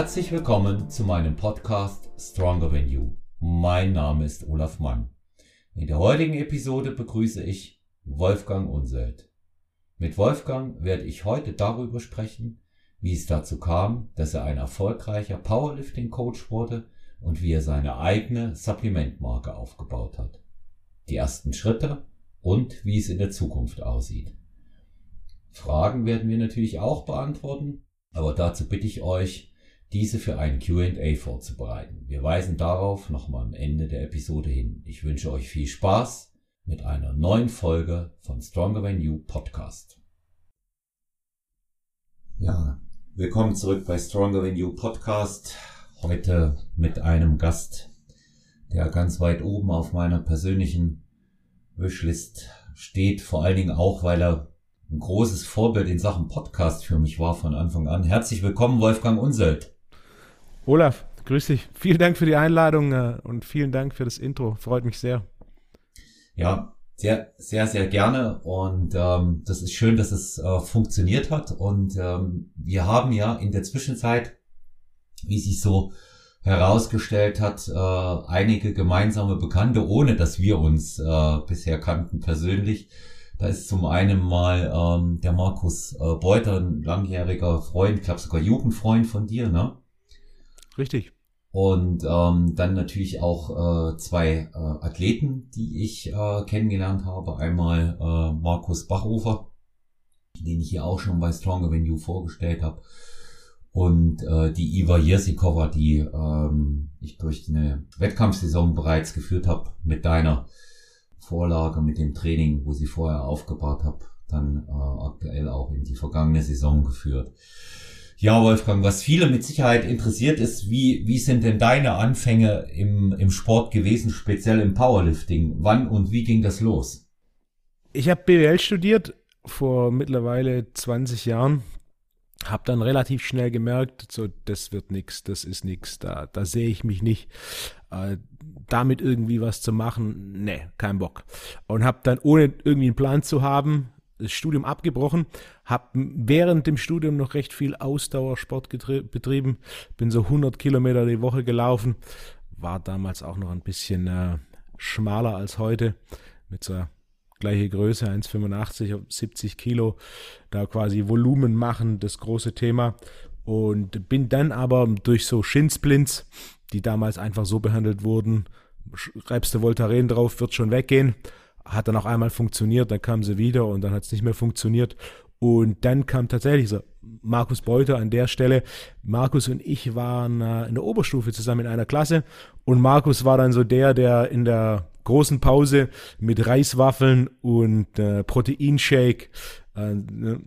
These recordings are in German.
Herzlich willkommen zu meinem Podcast Stronger Than You. Mein Name ist Olaf Mann. In der heutigen Episode begrüße ich Wolfgang Unselt. Mit Wolfgang werde ich heute darüber sprechen, wie es dazu kam, dass er ein erfolgreicher Powerlifting-Coach wurde und wie er seine eigene Supplementmarke aufgebaut hat. Die ersten Schritte und wie es in der Zukunft aussieht. Fragen werden wir natürlich auch beantworten, aber dazu bitte ich euch, diese für ein QA vorzubereiten. Wir weisen darauf nochmal am Ende der Episode hin. Ich wünsche euch viel Spaß mit einer neuen Folge von Stronger Than You Podcast. Ja, willkommen zurück bei Stronger Than You Podcast. Heute mit einem Gast, der ganz weit oben auf meiner persönlichen Wishlist steht, vor allen Dingen auch, weil er ein großes Vorbild in Sachen Podcast für mich war von Anfang an. Herzlich willkommen, Wolfgang Unselt. Olaf, grüß dich. Vielen Dank für die Einladung äh, und vielen Dank für das Intro. Freut mich sehr. Ja, sehr, sehr, sehr gerne. Und ähm, das ist schön, dass es äh, funktioniert hat. Und ähm, wir haben ja in der Zwischenzeit, wie sich so herausgestellt hat, äh, einige gemeinsame Bekannte, ohne dass wir uns äh, bisher kannten persönlich. Da ist zum einen mal ähm, der Markus äh, Beuter, ein langjähriger Freund, ich glaube sogar Jugendfreund von dir, ne? Richtig. Und ähm, dann natürlich auch äh, zwei äh, Athleten, die ich äh, kennengelernt habe. Einmal äh, Markus Bachhofer, den ich hier auch schon bei Stronger Venue vorgestellt habe. Und äh, die Iva Jersikova, die ähm, ich durch eine Wettkampfsaison bereits geführt habe mit deiner Vorlage mit dem Training, wo sie vorher aufgebaut habe, dann äh, aktuell auch in die vergangene Saison geführt. Ja, Wolfgang, was viele mit Sicherheit interessiert ist, wie, wie sind denn deine Anfänge im, im Sport gewesen, speziell im Powerlifting? Wann und wie ging das los? Ich habe BWL studiert vor mittlerweile 20 Jahren. Habe dann relativ schnell gemerkt, so das wird nichts, das ist nichts, da, da sehe ich mich nicht. Äh, damit irgendwie was zu machen, nee, kein Bock. Und habe dann, ohne irgendwie einen Plan zu haben, das Studium abgebrochen, habe während dem Studium noch recht viel Ausdauersport betrieben, bin so 100 Kilometer die Woche gelaufen, war damals auch noch ein bisschen äh, schmaler als heute, mit so gleiche Größe, 1,85, 70 Kilo, da quasi Volumen machen, das große Thema. Und bin dann aber durch so Shinsplints, die damals einfach so behandelt wurden, schreibst du Voltaren drauf, wird schon weggehen. Hat dann auch einmal funktioniert, dann kam sie wieder und dann hat es nicht mehr funktioniert. Und dann kam tatsächlich so Markus Beuter an der Stelle. Markus und ich waren äh, in der Oberstufe zusammen in einer Klasse und Markus war dann so der, der in der großen Pause mit Reiswaffeln und äh, Proteinshake äh, ne,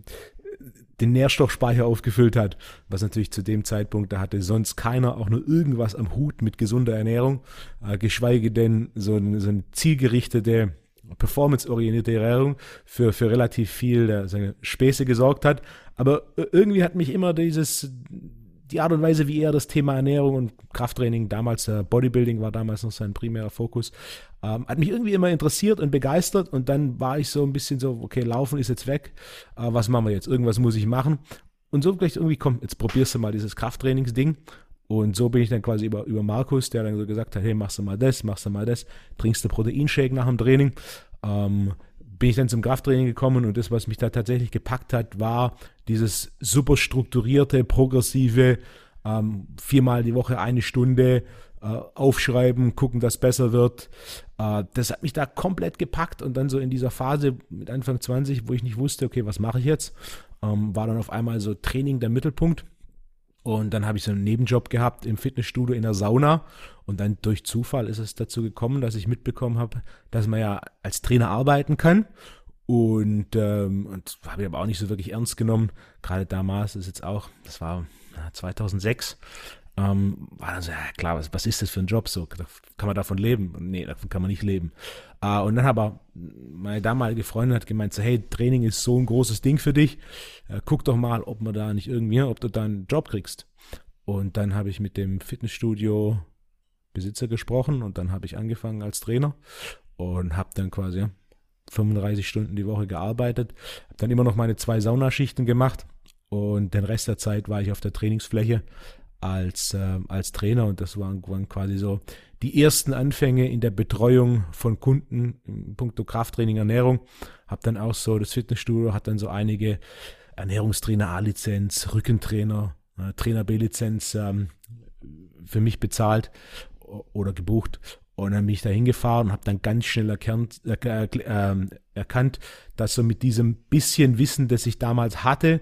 den Nährstoffspeicher aufgefüllt hat, was natürlich zu dem Zeitpunkt, da hatte sonst keiner auch nur irgendwas am Hut mit gesunder Ernährung, äh, geschweige denn so, so eine zielgerichtete, performanceorientierte Ernährung für, für relativ viel äh, Späße gesorgt hat. Aber äh, irgendwie hat mich immer dieses die Art und Weise, wie er das Thema Ernährung und Krafttraining, damals äh, Bodybuilding war damals noch sein primärer Fokus, ähm, hat mich irgendwie immer interessiert und begeistert und dann war ich so ein bisschen so, okay, Laufen ist jetzt weg, äh, was machen wir jetzt? Irgendwas muss ich machen. Und so gleich irgendwie, komm, jetzt probierst du mal dieses Krafttrainingsding. Und so bin ich dann quasi über, über Markus, der dann so gesagt hat, hey, machst du mal das, machst du mal das, trinkst du Proteinshake nach dem Training. Ähm, bin ich dann zum Krafttraining gekommen und das, was mich da tatsächlich gepackt hat, war dieses super strukturierte, progressive, ähm, viermal die Woche eine Stunde äh, aufschreiben, gucken, dass besser wird. Äh, das hat mich da komplett gepackt und dann so in dieser Phase mit Anfang 20, wo ich nicht wusste, okay, was mache ich jetzt, ähm, war dann auf einmal so Training der Mittelpunkt. Und dann habe ich so einen Nebenjob gehabt im Fitnessstudio in der Sauna. Und dann durch Zufall ist es dazu gekommen, dass ich mitbekommen habe, dass man ja als Trainer arbeiten kann. Und, ähm, und habe ich aber auch nicht so wirklich ernst genommen. Gerade damals ist jetzt auch, das war 2006, ähm, war dann so, ja klar, was, was ist das für ein Job? So, kann man davon leben? Nee, davon kann man nicht leben. Äh, und dann aber meine damalige Freundin hat gemeint, so, hey, Training ist so ein großes Ding für dich. Äh, guck doch mal, ob man da nicht irgendwie, ob du da einen Job kriegst. Und dann habe ich mit dem Fitnessstudio Besitzer gesprochen und dann habe ich angefangen als Trainer und habe dann quasi 35 Stunden die Woche gearbeitet, habe dann immer noch meine zwei Saunaschichten gemacht und den Rest der Zeit war ich auf der Trainingsfläche als, äh, als Trainer und das waren, waren quasi so die ersten Anfänge in der Betreuung von Kunden in puncto Krafttraining, Ernährung. Hab dann auch so, das Fitnessstudio hat dann so einige Ernährungstrainer A-Lizenz, Rückentrainer, äh, Trainer B-Lizenz ähm, für mich bezahlt oder gebucht und dann bin ich da hingefahren und habe dann ganz schnell erkannt, äh, äh, erkannt, dass so mit diesem bisschen Wissen, das ich damals hatte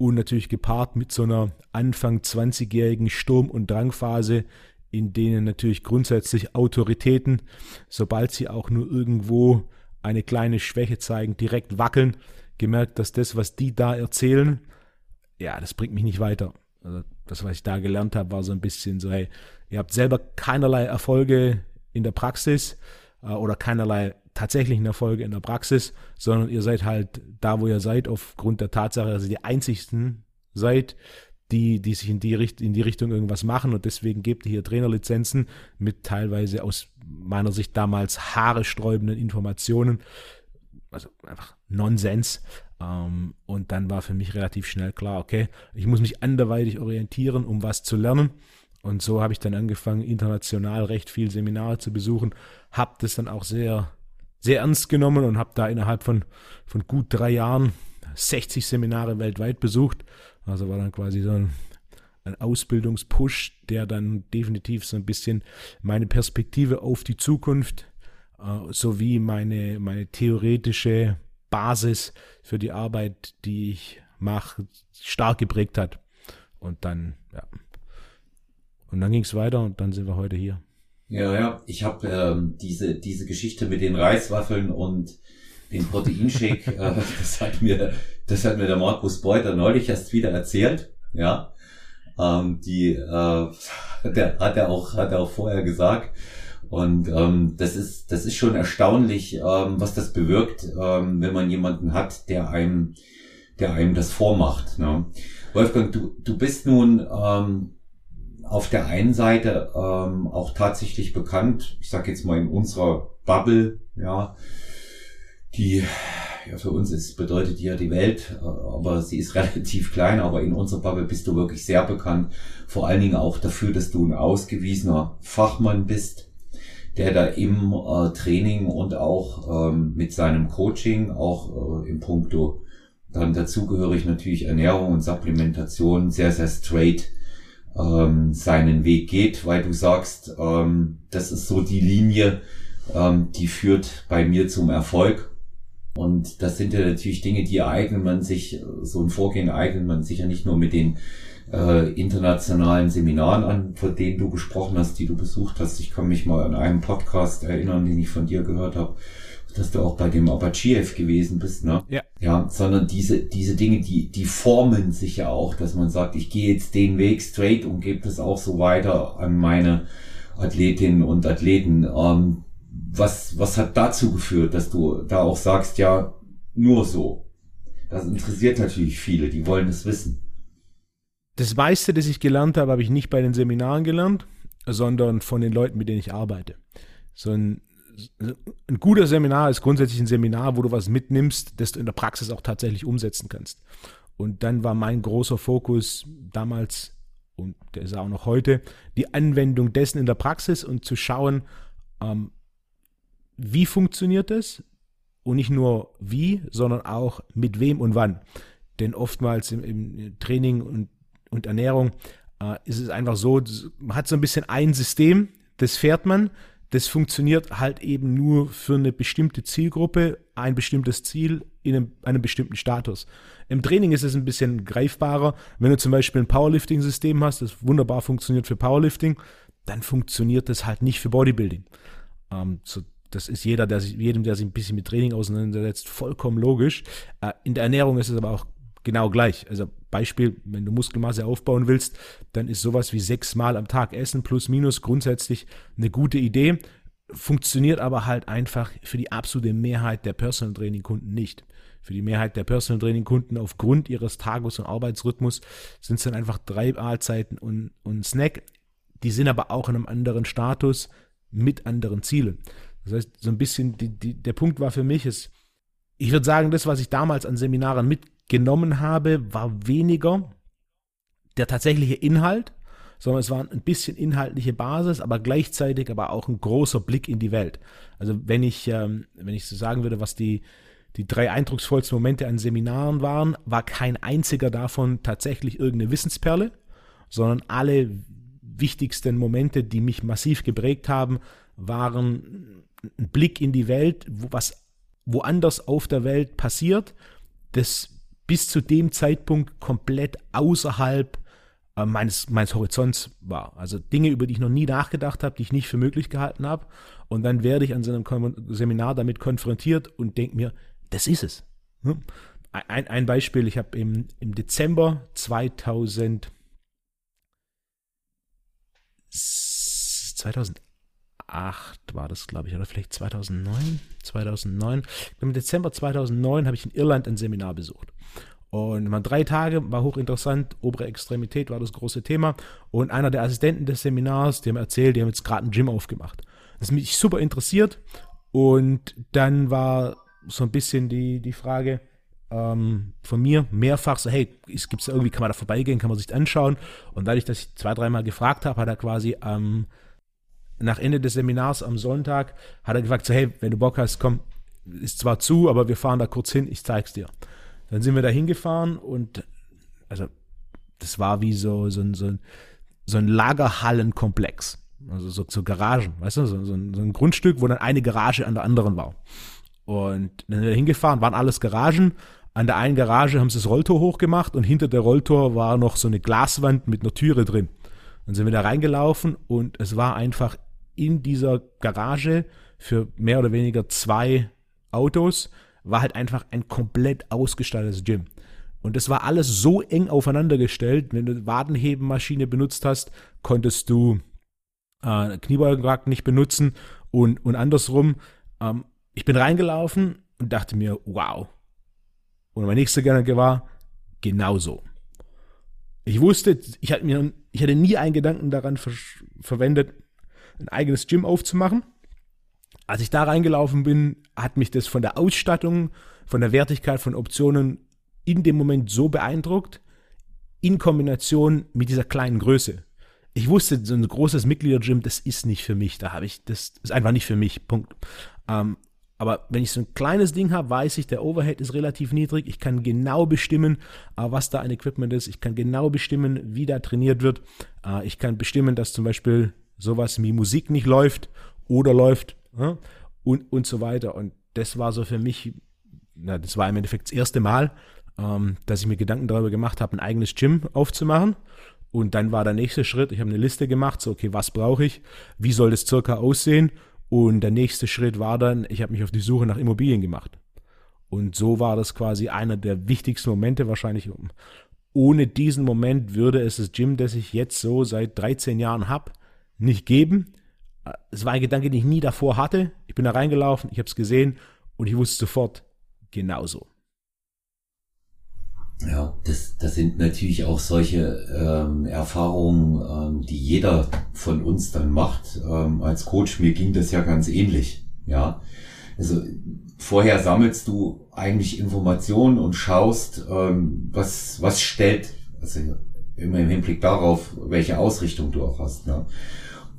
und natürlich gepaart mit so einer Anfang 20-jährigen Sturm- und Drangphase, in denen natürlich grundsätzlich Autoritäten, sobald sie auch nur irgendwo eine kleine Schwäche zeigen, direkt wackeln, gemerkt, dass das, was die da erzählen, ja, das bringt mich nicht weiter. Also das, was ich da gelernt habe, war so ein bisschen so, hey, ihr habt selber keinerlei Erfolge in der Praxis äh, oder keinerlei tatsächlichen Erfolge in der Praxis, sondern ihr seid halt da, wo ihr seid, aufgrund der Tatsache, dass ihr die einzigsten seid, die, die sich in die, Richt in die Richtung irgendwas machen und deswegen gebt ihr hier Trainerlizenzen mit teilweise aus meiner Sicht damals haaresträubenden Informationen. Also einfach Nonsens. Ähm, und dann war für mich relativ schnell klar, okay, ich muss mich anderweitig orientieren, um was zu lernen. Und so habe ich dann angefangen, international recht viel Seminare zu besuchen, habe das dann auch sehr, sehr ernst genommen und habe da innerhalb von, von gut drei Jahren 60 Seminare weltweit besucht. Also war dann quasi so ein, ein Ausbildungspush, der dann definitiv so ein bisschen meine Perspektive auf die Zukunft äh, sowie meine, meine theoretische Basis für die Arbeit, die ich mache, stark geprägt hat. Und dann, ja, und dann ging es weiter und dann sind wir heute hier. Ja, ja, ich habe ähm, diese, diese Geschichte mit den Reiswaffeln und den Proteinshake, äh, das hat mir, das hat mir der Markus Beuter neulich erst wieder erzählt, ja. Ähm, die, äh, der, hat er auch, hat er auch vorher gesagt. Und ähm, das ist, das ist schon erstaunlich, ähm, was das bewirkt, ähm, wenn man jemanden hat, der einem, der einem das vormacht. Ne? Wolfgang, du, du bist nun ähm, auf der einen Seite ähm, auch tatsächlich bekannt, ich sage jetzt mal in unserer Bubble, ja, die ja für uns ist, bedeutet ja die Welt, äh, aber sie ist relativ klein, aber in unserer Bubble bist du wirklich sehr bekannt, vor allen Dingen auch dafür, dass du ein ausgewiesener Fachmann bist, der da im äh, Training und auch ähm, mit seinem Coaching, auch äh, im Punkto dann dazugehörig natürlich Ernährung und Supplementation sehr, sehr straight ähm, seinen Weg geht, weil du sagst, ähm, das ist so die Linie, ähm, die führt bei mir zum Erfolg. Und das sind ja natürlich Dinge, die eignet man sich, so ein Vorgehen eignet man sich ja nicht nur mit den äh, internationalen Seminaren an, von denen du gesprochen hast, die du besucht hast. Ich kann mich mal an einen Podcast erinnern, den ich von dir gehört habe, dass du auch bei dem Abachiev gewesen bist, ne? Ja. Ja, sondern diese, diese Dinge, die, die formen sich ja auch, dass man sagt, ich gehe jetzt den Weg straight und gebe das auch so weiter an meine Athletinnen und Athleten. Ähm, was, was hat dazu geführt, dass du da auch sagst, ja, nur so? Das interessiert natürlich viele, die wollen es wissen. Das meiste, das ich gelernt habe, habe ich nicht bei den Seminaren gelernt, sondern von den Leuten, mit denen ich arbeite. So ein ein guter Seminar ist grundsätzlich ein Seminar, wo du was mitnimmst, das du in der Praxis auch tatsächlich umsetzen kannst. Und dann war mein großer Fokus damals und der ist auch noch heute, die Anwendung dessen in der Praxis und zu schauen, ähm, wie funktioniert das und nicht nur wie, sondern auch mit wem und wann. Denn oftmals im, im Training und, und Ernährung äh, ist es einfach so, man hat so ein bisschen ein System, das fährt man, das funktioniert halt eben nur für eine bestimmte Zielgruppe, ein bestimmtes Ziel in einem, einem bestimmten Status. Im Training ist es ein bisschen greifbarer. Wenn du zum Beispiel ein Powerlifting-System hast, das wunderbar funktioniert für Powerlifting, dann funktioniert das halt nicht für Bodybuilding. Ähm, so, das ist jeder, der sich, jedem, der sich ein bisschen mit Training auseinandersetzt, vollkommen logisch. Äh, in der Ernährung ist es aber auch genau gleich. Also Beispiel, wenn du Muskelmasse aufbauen willst, dann ist sowas wie sechsmal am Tag Essen plus minus grundsätzlich eine gute Idee, funktioniert aber halt einfach für die absolute Mehrheit der Personal Training Kunden nicht. Für die Mehrheit der Personal Training Kunden aufgrund ihres Tages- und Arbeitsrhythmus sind es dann einfach drei Mahlzeiten und, und Snack. Die sind aber auch in einem anderen Status mit anderen Zielen. Das heißt, so ein bisschen die, die, der Punkt war für mich, ist, ich würde sagen, das, was ich damals an Seminaren mit genommen habe, war weniger der tatsächliche Inhalt, sondern es war ein bisschen inhaltliche Basis, aber gleichzeitig aber auch ein großer Blick in die Welt. Also wenn ich, ähm, wenn ich so sagen würde, was die, die drei eindrucksvollsten Momente an Seminaren waren, war kein einziger davon tatsächlich irgendeine Wissensperle, sondern alle wichtigsten Momente, die mich massiv geprägt haben, waren ein Blick in die Welt, wo was woanders auf der Welt passiert, das bis zu dem Zeitpunkt komplett außerhalb äh, meines, meines Horizonts war. Also Dinge, über die ich noch nie nachgedacht habe, die ich nicht für möglich gehalten habe. Und dann werde ich an so einem Seminar damit konfrontiert und denke mir, das ist es. Hm? Ein, ein Beispiel, ich habe im, im Dezember 2000 2008 war das, glaube ich, oder vielleicht 2009. 2009. Im Dezember 2009 habe ich in Irland ein Seminar besucht. Und man drei Tage, war hochinteressant, obere Extremität war das große Thema. Und einer der Assistenten des Seminars, die haben erzählt, die haben jetzt gerade ein Gym aufgemacht. Das hat mich super interessiert. Und dann war so ein bisschen die, die Frage ähm, von mir mehrfach so, hey, gibt es irgendwie, kann man da vorbeigehen, kann man sich das anschauen? Und dass ich zwei, dreimal gefragt habe, hat er quasi ähm, nach Ende des Seminars am Sonntag, hat er gefragt, so, hey, wenn du Bock hast, komm, ist zwar zu, aber wir fahren da kurz hin, ich zeig's dir. Dann sind wir da hingefahren und also das war wie so, so, ein, so, so ein Lagerhallenkomplex. Also so, so Garagen, weißt du, so, so, ein, so ein Grundstück, wo dann eine Garage an der anderen war. Und dann sind wir hingefahren, waren alles Garagen. An der einen Garage haben sie das Rolltor hochgemacht und hinter der Rolltor war noch so eine Glaswand mit einer Türe drin. Dann sind wir da reingelaufen und es war einfach in dieser Garage für mehr oder weniger zwei Autos war halt einfach ein komplett ausgestattetes Gym. Und es war alles so eng aufeinander gestellt. Wenn du Wadenhebenmaschine benutzt hast, konntest du äh, Kniebeugenrad nicht benutzen und, und andersrum. Ähm, ich bin reingelaufen und dachte mir, wow. Und mein nächster Gedanke war, genauso. Ich wusste, ich hatte, mir, ich hatte nie einen Gedanken daran ver verwendet, ein eigenes Gym aufzumachen. Als ich da reingelaufen bin, hat mich das von der Ausstattung, von der Wertigkeit von Optionen in dem Moment so beeindruckt, in Kombination mit dieser kleinen Größe. Ich wusste, so ein großes Mitgliedergym, das ist nicht für mich. Da habe ich, das ist einfach nicht für mich. Punkt. Ähm, aber wenn ich so ein kleines Ding habe, weiß ich, der Overhead ist relativ niedrig. Ich kann genau bestimmen, äh, was da ein Equipment ist. Ich kann genau bestimmen, wie da trainiert wird. Äh, ich kann bestimmen, dass zum Beispiel sowas wie Musik nicht läuft oder läuft und, und so weiter. Und das war so für mich, na, das war im Endeffekt das erste Mal, ähm, dass ich mir Gedanken darüber gemacht habe, ein eigenes Gym aufzumachen. Und dann war der nächste Schritt, ich habe eine Liste gemacht, so okay, was brauche ich, wie soll das circa aussehen? Und der nächste Schritt war dann, ich habe mich auf die Suche nach Immobilien gemacht. Und so war das quasi einer der wichtigsten Momente wahrscheinlich. Ohne diesen Moment würde es das Gym, das ich jetzt so seit 13 Jahren habe, nicht geben. Es war ein Gedanke, den ich nie davor hatte. Ich bin da reingelaufen, ich habe es gesehen und ich wusste sofort, genauso. Ja, das, das sind natürlich auch solche ähm, Erfahrungen, ähm, die jeder von uns dann macht. Ähm, als Coach, mir ging das ja ganz ähnlich. Ja, also vorher sammelst du eigentlich Informationen und schaust, ähm, was, was stellt, also immer im Hinblick darauf, welche Ausrichtung du auch hast. Ne?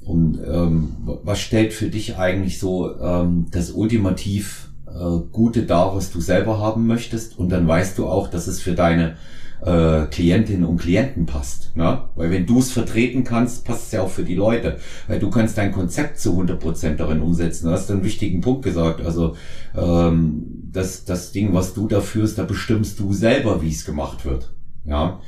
Und ähm, was stellt für dich eigentlich so ähm, das ultimativ äh, Gute dar, was du selber haben möchtest? Und dann weißt du auch, dass es für deine äh, Klientinnen und Klienten passt. Ne? Weil wenn du es vertreten kannst, passt es ja auch für die Leute. Weil du kannst dein Konzept zu 100% darin umsetzen. Du hast einen wichtigen Punkt gesagt. Also ähm, das, das Ding, was du da führst, da bestimmst du selber, wie es gemacht wird. Ja.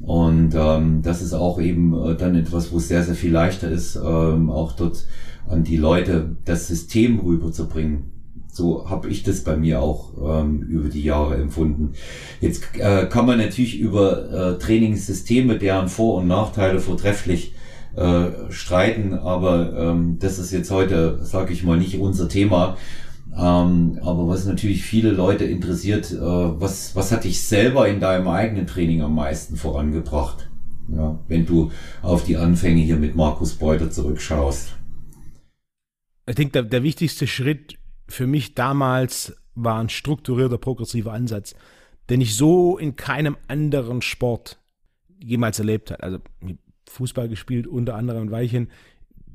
Und ähm, das ist auch eben äh, dann etwas, wo es sehr, sehr viel leichter ist, ähm, auch dort an die Leute das System rüberzubringen. So habe ich das bei mir auch ähm, über die Jahre empfunden. Jetzt äh, kann man natürlich über äh, Trainingssysteme, deren Vor- und Nachteile vortrefflich äh, streiten, aber ähm, das ist jetzt heute, sage ich mal, nicht unser Thema. Ähm, aber was natürlich viele Leute interessiert, äh, was, was hat dich selber in deinem eigenen Training am meisten vorangebracht? Ja, wenn du auf die Anfänge hier mit Markus Beuter zurückschaust. Ich denke, der, der wichtigste Schritt für mich damals war ein strukturierter, progressiver Ansatz, den ich so in keinem anderen Sport jemals erlebt habe. Also Fußball gespielt, unter anderem in Weichen.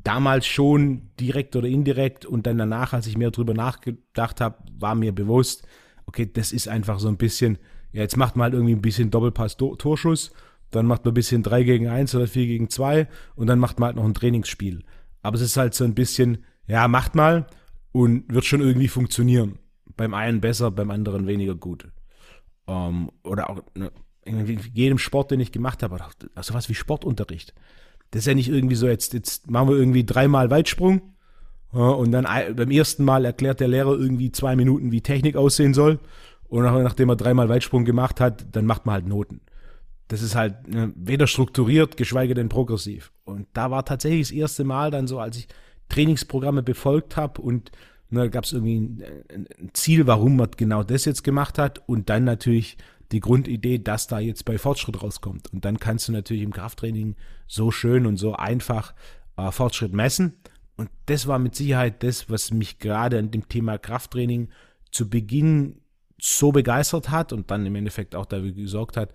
Damals schon direkt oder indirekt und dann danach, als ich mehr drüber nachgedacht habe, war mir bewusst, okay, das ist einfach so ein bisschen, ja, jetzt macht man halt irgendwie ein bisschen Doppelpass-Torschuss, dann macht man ein bisschen 3 gegen 1 oder 4 gegen 2 und dann macht man halt noch ein Trainingsspiel. Aber es ist halt so ein bisschen, ja, macht mal und wird schon irgendwie funktionieren. Beim einen besser, beim anderen weniger gut. Ähm, oder auch ne, in jedem Sport, den ich gemacht habe, auch sowas wie Sportunterricht. Das ist ja nicht irgendwie so, jetzt, jetzt machen wir irgendwie dreimal Weitsprung ja, und dann beim ersten Mal erklärt der Lehrer irgendwie zwei Minuten, wie Technik aussehen soll. Und nachdem er dreimal Weitsprung gemacht hat, dann macht man halt Noten. Das ist halt ne, weder strukturiert, geschweige denn progressiv. Und da war tatsächlich das erste Mal dann so, als ich Trainingsprogramme befolgt habe und ne, gab es irgendwie ein, ein, Ziel, warum man genau das jetzt gemacht hat und dann natürlich die Grundidee, dass da jetzt bei Fortschritt rauskommt. Und dann kannst du natürlich im Krafttraining so schön und so einfach äh, Fortschritt messen. Und das war mit Sicherheit das, was mich gerade an dem Thema Krafttraining zu Beginn so begeistert hat und dann im Endeffekt auch dafür gesorgt hat,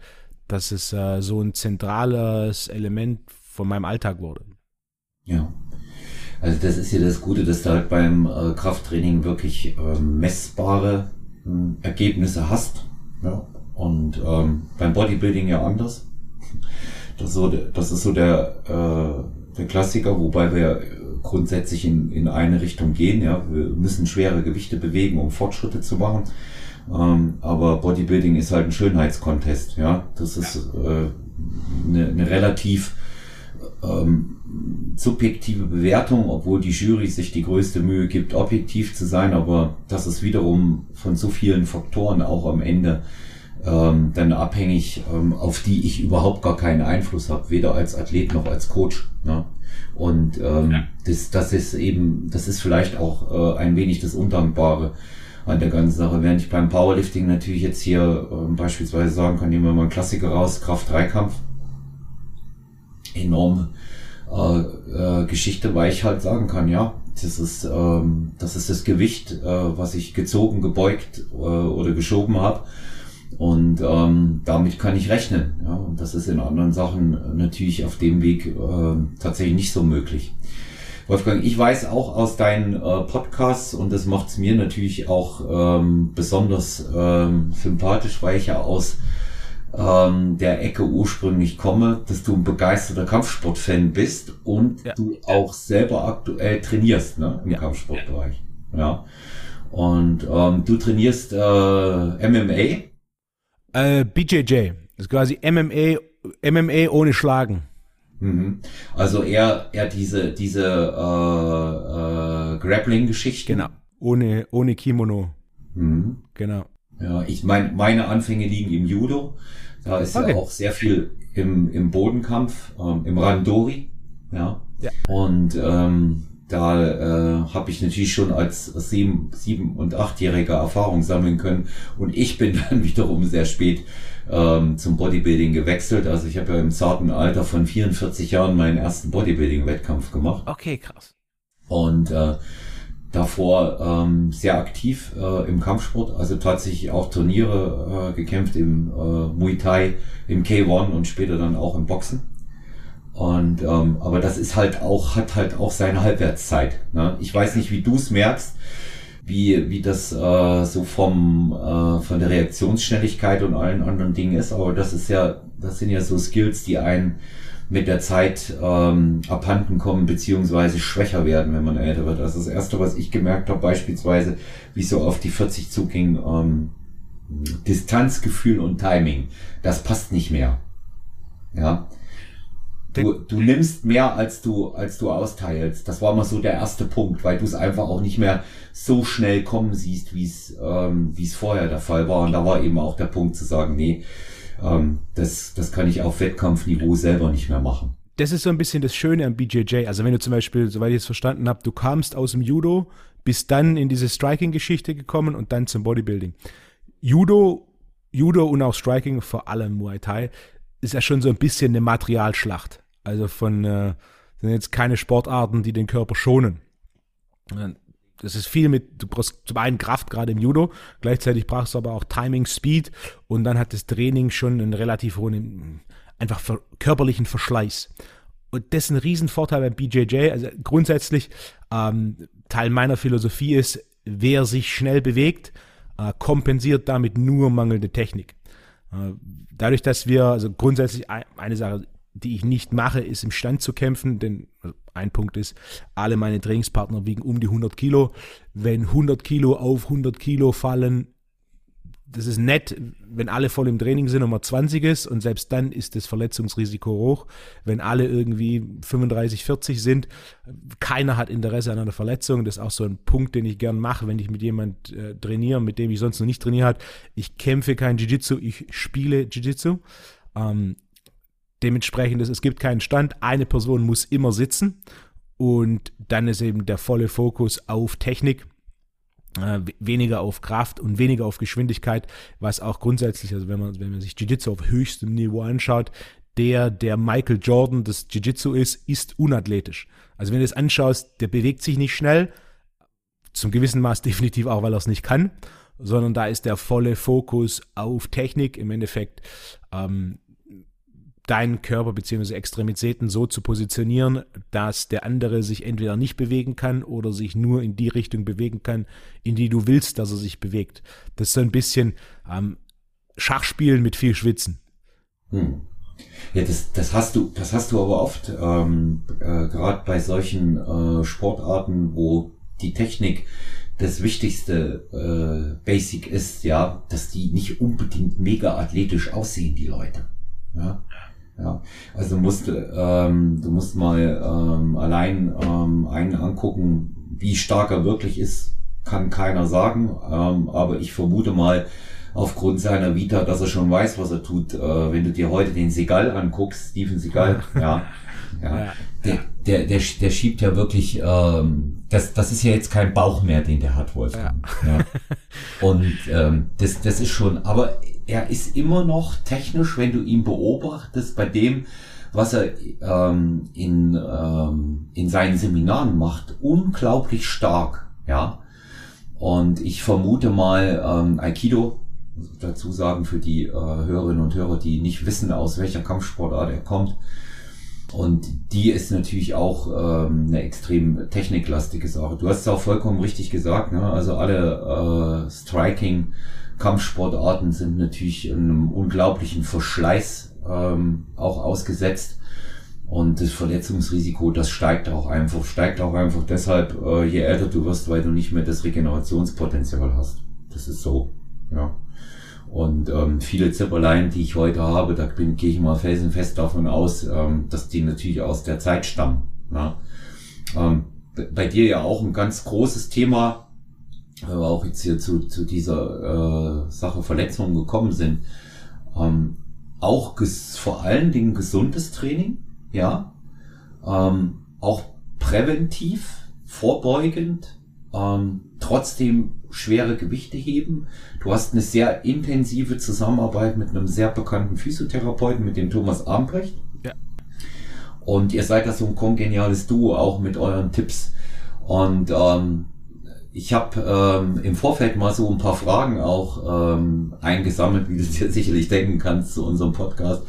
dass es äh, so ein zentrales Element von meinem Alltag wurde. Ja. Also das ist ja das Gute, dass du halt beim äh, Krafttraining wirklich äh, messbare äh, Ergebnisse hast. Ja. Und ähm, beim Bodybuilding ja anders. Das ist so, das ist so der, äh, der Klassiker, wobei wir grundsätzlich in, in eine Richtung gehen. Ja. Wir müssen schwere Gewichte bewegen, um Fortschritte zu machen. Ähm, aber Bodybuilding ist halt ein Schönheitskontest, ja. Das ist äh, eine, eine relativ ähm, subjektive Bewertung, obwohl die Jury sich die größte Mühe gibt, objektiv zu sein, aber das ist wiederum von so vielen Faktoren auch am Ende ähm, dann abhängig, ähm, auf die ich überhaupt gar keinen Einfluss habe, weder als Athlet noch als Coach. Ne? Und ähm, ja. das, das ist eben, das ist vielleicht auch äh, ein wenig das Undankbare an der ganzen Sache. Während ich beim Powerlifting natürlich jetzt hier äh, beispielsweise sagen kann, nehmen wir mal einen Klassiker raus, Kraft-3-Kampf. Enorm äh, äh, Geschichte, weil ich halt sagen kann, ja, das ist, ähm, das ist das Gewicht, äh, was ich gezogen, gebeugt äh, oder geschoben habe. Und ähm, damit kann ich rechnen. Ja? Und das ist in anderen Sachen natürlich auf dem Weg äh, tatsächlich nicht so möglich. Wolfgang, ich weiß auch aus deinen äh, Podcasts und das macht es mir natürlich auch ähm, besonders ähm, sympathisch, weil ich ja aus ähm, der Ecke ursprünglich komme, dass du ein begeisterter Kampfsportfan bist und ja. du auch selber aktuell trainierst ne, im ja. Kampfsportbereich. Ja. Und ähm, du trainierst äh, MMA? Äh, BJJ. Das ist quasi MMA, MMA ohne Schlagen. Mhm. Also eher, eher diese, diese äh, äh, Grappling-Geschichte. Genau. Ohne, ohne Kimono. Mhm. Genau. Ja, ich meine, meine Anfänge liegen im Judo. Da ist okay. ja auch sehr viel im, im Bodenkampf, ähm, im Randori. Ja. ja. Und ähm, da äh, habe ich natürlich schon als sieben, sieben und achtjähriger Erfahrung sammeln können. Und ich bin dann wiederum sehr spät ähm, zum Bodybuilding gewechselt. Also ich habe ja im zarten Alter von 44 Jahren meinen ersten Bodybuilding-Wettkampf gemacht. Okay, krass. Und äh, davor ähm, sehr aktiv äh, im Kampfsport, also tatsächlich auch Turniere äh, gekämpft im äh, Muay Thai, im K1 und später dann auch im Boxen. Und ähm, aber das ist halt auch, hat halt auch seine Halbwertszeit. Ne? Ich weiß nicht, wie du es merkst, wie, wie das äh, so vom äh, von der Reaktionsschnelligkeit und allen anderen Dingen ist, aber das ist ja, das sind ja so Skills, die einen mit der Zeit ähm, abhanden kommen beziehungsweise schwächer werden, wenn man älter wird. Also das erste, was ich gemerkt habe, beispielsweise, wie so auf die 40 zuging, ähm, Distanzgefühl und Timing, das passt nicht mehr. Ja. Du, du nimmst mehr, als du, als du austeilst. Das war mal so der erste Punkt, weil du es einfach auch nicht mehr so schnell kommen siehst, wie es ähm, wie es vorher der Fall war. Und da war eben auch der Punkt zu sagen, nee, ähm, das, das kann ich auf Wettkampfniveau selber nicht mehr machen. Das ist so ein bisschen das Schöne am BJJ. Also wenn du zum Beispiel, soweit ich es verstanden habe, du kamst aus dem Judo, bist dann in diese Striking-Geschichte gekommen und dann zum Bodybuilding. Judo, Judo und auch Striking, vor allem Muay Thai, ist ja schon so ein bisschen eine Materialschlacht. Also von, äh, sind jetzt keine Sportarten, die den Körper schonen. Das ist viel mit, du brauchst zum einen Kraft, gerade im Judo, gleichzeitig brauchst du aber auch Timing, Speed und dann hat das Training schon einen relativ hohen, einfach körperlichen Verschleiß. und das ist ein Riesenvorteil beim BJJ. Also grundsätzlich, ähm, Teil meiner Philosophie ist, wer sich schnell bewegt, äh, kompensiert damit nur mangelnde Technik. Äh, dadurch, dass wir, also grundsätzlich eine Sache, die ich nicht mache, ist im Stand zu kämpfen, denn also ein Punkt ist, alle meine Trainingspartner wiegen um die 100 Kilo. Wenn 100 Kilo auf 100 Kilo fallen, das ist nett, wenn alle voll im Training sind und man 20 ist und selbst dann ist das Verletzungsrisiko hoch. Wenn alle irgendwie 35, 40 sind, keiner hat Interesse an einer Verletzung. Das ist auch so ein Punkt, den ich gern mache, wenn ich mit jemand äh, trainiere, mit dem ich sonst noch nicht trainiert habe. Ich kämpfe kein Jiu-Jitsu, ich spiele Jiu-Jitsu. Ähm, dementsprechend ist, es gibt keinen Stand. Eine Person muss immer sitzen und dann ist eben der volle Fokus auf Technik äh, weniger auf Kraft und weniger auf Geschwindigkeit, was auch grundsätzlich, also wenn man, wenn man sich Jiu-Jitsu auf höchstem Niveau anschaut, der, der Michael Jordan des Jiu-Jitsu ist, ist unathletisch. Also wenn du es anschaust, der bewegt sich nicht schnell, zum gewissen Maß definitiv auch, weil er es nicht kann, sondern da ist der volle Fokus auf Technik, im Endeffekt ähm, deinen Körper bzw. Extremitäten so zu positionieren, dass der andere sich entweder nicht bewegen kann oder sich nur in die Richtung bewegen kann, in die du willst, dass er sich bewegt. Das ist so ein bisschen ähm, Schachspielen mit viel Schwitzen. Hm. Ja, das, das hast du, das hast du aber oft, ähm, äh, gerade bei solchen äh, Sportarten, wo die Technik das wichtigste äh, Basic ist, ja, dass die nicht unbedingt mega athletisch aussehen, die Leute. Ja. Ja, also du musst, ähm, du musst mal ähm, allein ähm, einen angucken, wie stark er wirklich ist, kann keiner sagen. Ähm, aber ich vermute mal aufgrund seiner Vita, dass er schon weiß, was er tut. Äh, wenn du dir heute den Segal anguckst, Steven Segal, ja, ja, der, der, der, der schiebt ja wirklich, ähm, das, das ist ja jetzt kein Bauch mehr, den der hat, Wolfgang. Ja. ja. Und ähm, das, das ist schon, aber er ist immer noch technisch, wenn du ihn beobachtest, bei dem, was er ähm, in, ähm, in seinen Seminaren macht, unglaublich stark. Ja. Und ich vermute mal, ähm, Aikido, dazu sagen für die äh, Hörerinnen und Hörer, die nicht wissen, aus welcher Kampfsportart er kommt. Und die ist natürlich auch ähm, eine extrem techniklastige Sache. Du hast es auch vollkommen richtig gesagt. Ne? Also alle äh, Striking Kampfsportarten sind natürlich einem unglaublichen Verschleiß ähm, auch ausgesetzt. Und das Verletzungsrisiko, das steigt auch einfach, steigt auch einfach deshalb, äh, je älter du wirst, weil du nicht mehr das Regenerationspotenzial hast. Das ist so, ja. Und ähm, viele Zipperlein, die ich heute habe, da bin, gehe ich mal felsenfest davon aus, ähm, dass die natürlich aus der Zeit stammen. Ja. Ähm, bei dir ja auch ein ganz großes Thema, wir auch jetzt hier zu, zu dieser äh, Sache Verletzungen gekommen sind. Ähm, auch vor allen Dingen gesundes Training, ja. Ähm, auch präventiv, vorbeugend, ähm, trotzdem schwere Gewichte heben. Du hast eine sehr intensive Zusammenarbeit mit einem sehr bekannten Physiotherapeuten, mit dem Thomas Armbrecht. Ja. Und ihr seid da so ein kongeniales Duo, auch mit euren Tipps. Und ähm, ich habe ähm, im Vorfeld mal so ein paar Fragen auch ähm, eingesammelt, wie du dir sicherlich denken kannst, zu unserem Podcast.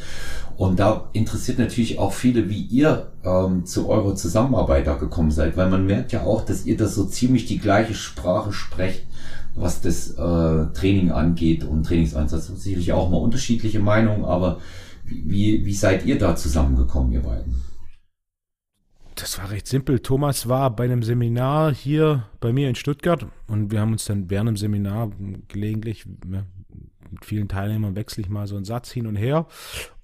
Und da interessiert natürlich auch viele, wie ihr ähm, zu eurer Zusammenarbeit da gekommen seid, weil man merkt ja auch, dass ihr das so ziemlich die gleiche Sprache sprecht, was das äh, Training angeht und Trainingseinsatz. Sicherlich auch mal unterschiedliche Meinungen, aber wie, wie seid ihr da zusammengekommen, ihr beiden? Das war recht simpel. Thomas war bei einem Seminar hier bei mir in Stuttgart und wir haben uns dann während dem Seminar gelegentlich mit vielen Teilnehmern wechsle ich mal so einen Satz hin und her.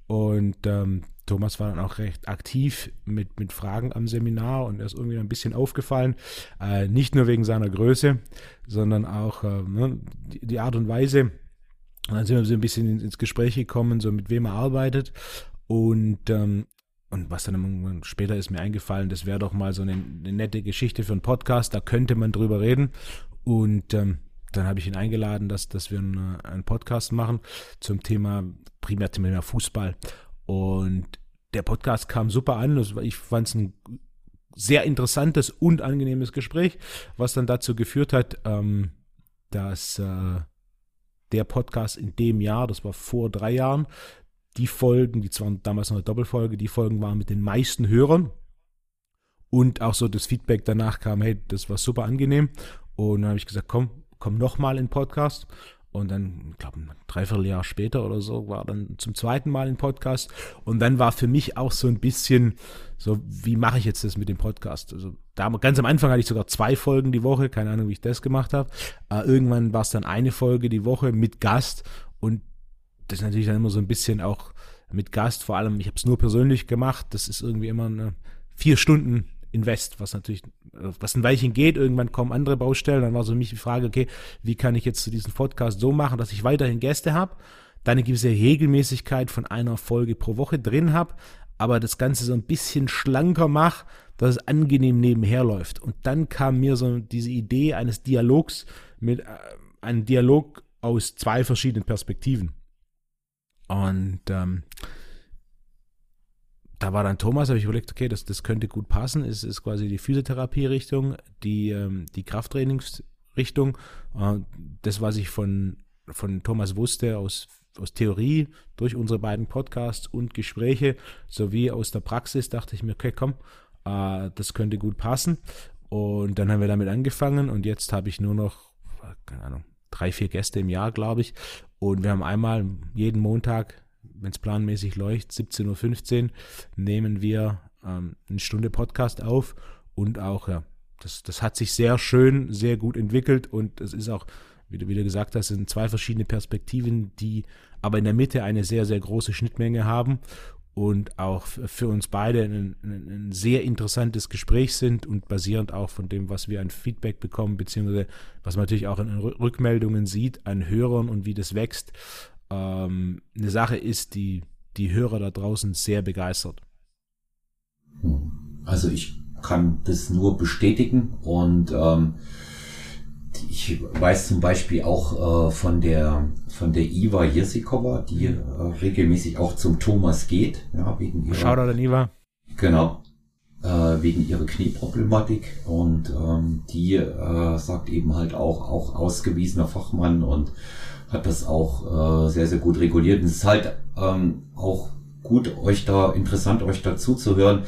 Und ähm, Thomas war dann auch recht aktiv mit, mit Fragen am Seminar und er ist irgendwie ein bisschen aufgefallen. Äh, nicht nur wegen seiner Größe, sondern auch äh, ne, die, die, Art und Weise. Und dann sind wir so ein bisschen ins Gespräch gekommen, so mit wem er arbeitet. Und ähm, und was dann später ist mir eingefallen, das wäre doch mal so eine, eine, nette Geschichte für einen Podcast, da könnte man drüber reden. Und ähm, dann habe ich ihn eingeladen, dass, dass wir einen, einen Podcast machen zum Thema, primär zum Thema Fußball. Und der Podcast kam super an. Ich fand es ein sehr interessantes und angenehmes Gespräch, was dann dazu geführt hat, ähm, dass äh, der Podcast in dem Jahr, das war vor drei Jahren, die Folgen, die waren damals noch eine Doppelfolge, die Folgen waren mit den meisten Hörern. Und auch so das Feedback danach kam, hey, das war super angenehm. Und dann habe ich gesagt, komm, komm nochmal in Podcast. Und dann, ich glaube, ein Dreivierteljahr später oder so, war dann zum zweiten Mal ein Podcast. Und dann war für mich auch so ein bisschen so, wie mache ich jetzt das mit dem Podcast? Also da ganz am Anfang hatte ich sogar zwei Folgen die Woche, keine Ahnung, wie ich das gemacht habe. Äh, irgendwann war es dann eine Folge die Woche mit Gast. Und das ist natürlich dann immer so ein bisschen auch mit Gast, vor allem, ich habe es nur persönlich gemacht. Das ist irgendwie immer eine vier Stunden Invest, was natürlich, was ein Weilchen geht, irgendwann kommen andere Baustellen, dann war so mich die Frage, okay, wie kann ich jetzt zu diesem Podcast so machen, dass ich weiterhin Gäste habe, dann eine gewisse Regelmäßigkeit von einer Folge pro Woche drin habe, aber das Ganze so ein bisschen schlanker mache, dass es angenehm nebenher läuft. Und dann kam mir so diese Idee eines Dialogs mit äh, einem Dialog aus zwei verschiedenen Perspektiven. Und ähm, da war dann Thomas, habe ich überlegt, okay, das, das könnte gut passen. Es ist quasi die Physiotherapie-Richtung, die, ähm, die Krafttrainingsrichtung. Äh, das, was ich von, von Thomas wusste aus, aus Theorie, durch unsere beiden Podcasts und Gespräche, sowie aus der Praxis, dachte ich mir, okay, komm, äh, das könnte gut passen. Und dann haben wir damit angefangen und jetzt habe ich nur noch, keine Ahnung, drei, vier Gäste im Jahr, glaube ich. Und wir haben einmal jeden Montag wenn es planmäßig läuft, 17.15 Uhr nehmen wir ähm, eine Stunde Podcast auf. Und auch, ja, das, das hat sich sehr schön, sehr gut entwickelt. Und es ist auch, wie du wieder gesagt hast, sind zwei verschiedene Perspektiven, die aber in der Mitte eine sehr, sehr große Schnittmenge haben und auch für uns beide ein, ein, sehr interessantes Gespräch sind und basierend auch von dem, was wir an Feedback bekommen, beziehungsweise was man natürlich auch in Rückmeldungen sieht an Hörern und wie das wächst, ähm, eine Sache ist, die die Hörer da draußen sehr begeistert. Also ich kann das nur bestätigen und ähm, ich weiß zum Beispiel auch äh, von der von der Iva Jesikova, die äh, regelmäßig auch zum Thomas geht, ja, wegen ihrer Shoutout an Iva. Genau. Äh, wegen ihrer Knieproblematik und ähm, die äh, sagt eben halt auch auch ausgewiesener Fachmann und hat das auch äh, sehr, sehr gut reguliert. Und es ist halt ähm, auch gut, euch da, interessant, euch dazu zu hören.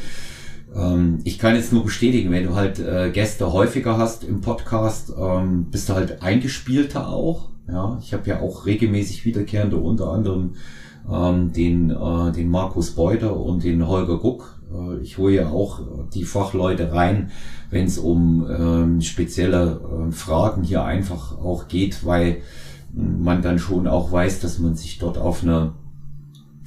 Ähm, ich kann jetzt nur bestätigen, wenn du halt äh, Gäste häufiger hast im Podcast, ähm, bist du halt eingespielter auch. Ja, ich habe ja auch regelmäßig wiederkehrende, unter anderem ähm, den, äh, den Markus Beuter und den Holger Guck. Äh, ich hole ja auch die Fachleute rein, wenn es um ähm, spezielle äh, Fragen hier einfach auch geht, weil man dann schon auch weiß, dass man sich dort auf einer,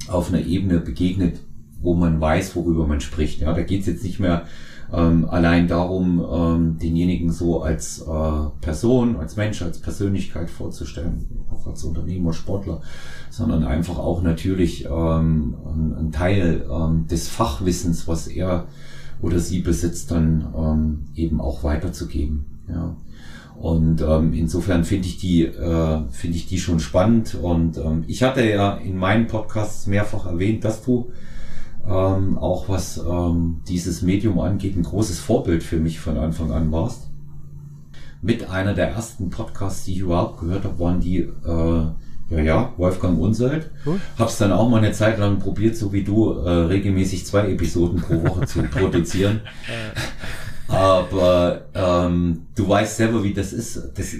auf einer Ebene begegnet, wo man weiß, worüber man spricht. Ja, da geht es jetzt nicht mehr ähm, allein darum, ähm, denjenigen so als äh, Person, als Mensch, als Persönlichkeit vorzustellen, auch als Unternehmer, Sportler, sondern einfach auch natürlich ähm, ein, Teil ähm, des Fachwissens, was er oder sie besitzt, dann ähm, eben auch weiterzugeben. Ja. Und ähm, insofern finde ich die äh, finde ich die schon spannend. Und ähm, ich hatte ja in meinen Podcasts mehrfach erwähnt, dass du ähm, auch was ähm, dieses Medium angeht, ein großes Vorbild für mich von Anfang an warst. Mit einer der ersten Podcasts, die ich überhaupt gehört habe, waren die äh, ja, ja, Wolfgang Unselt. Cool. Hab's dann auch mal eine Zeit lang probiert, so wie du, äh, regelmäßig zwei Episoden pro Woche zu produzieren. Aber ähm, du weißt selber, wie das ist. Das,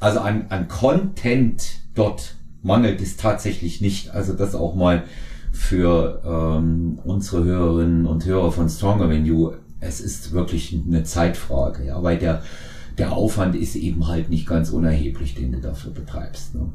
also an, an Content dort mangelt es tatsächlich nicht. Also das auch mal für ähm, unsere Hörerinnen und Hörer von Stronger Venue. Es ist wirklich eine Zeitfrage, ja, weil der, der Aufwand ist eben halt nicht ganz unerheblich, den du dafür betreibst. Ne?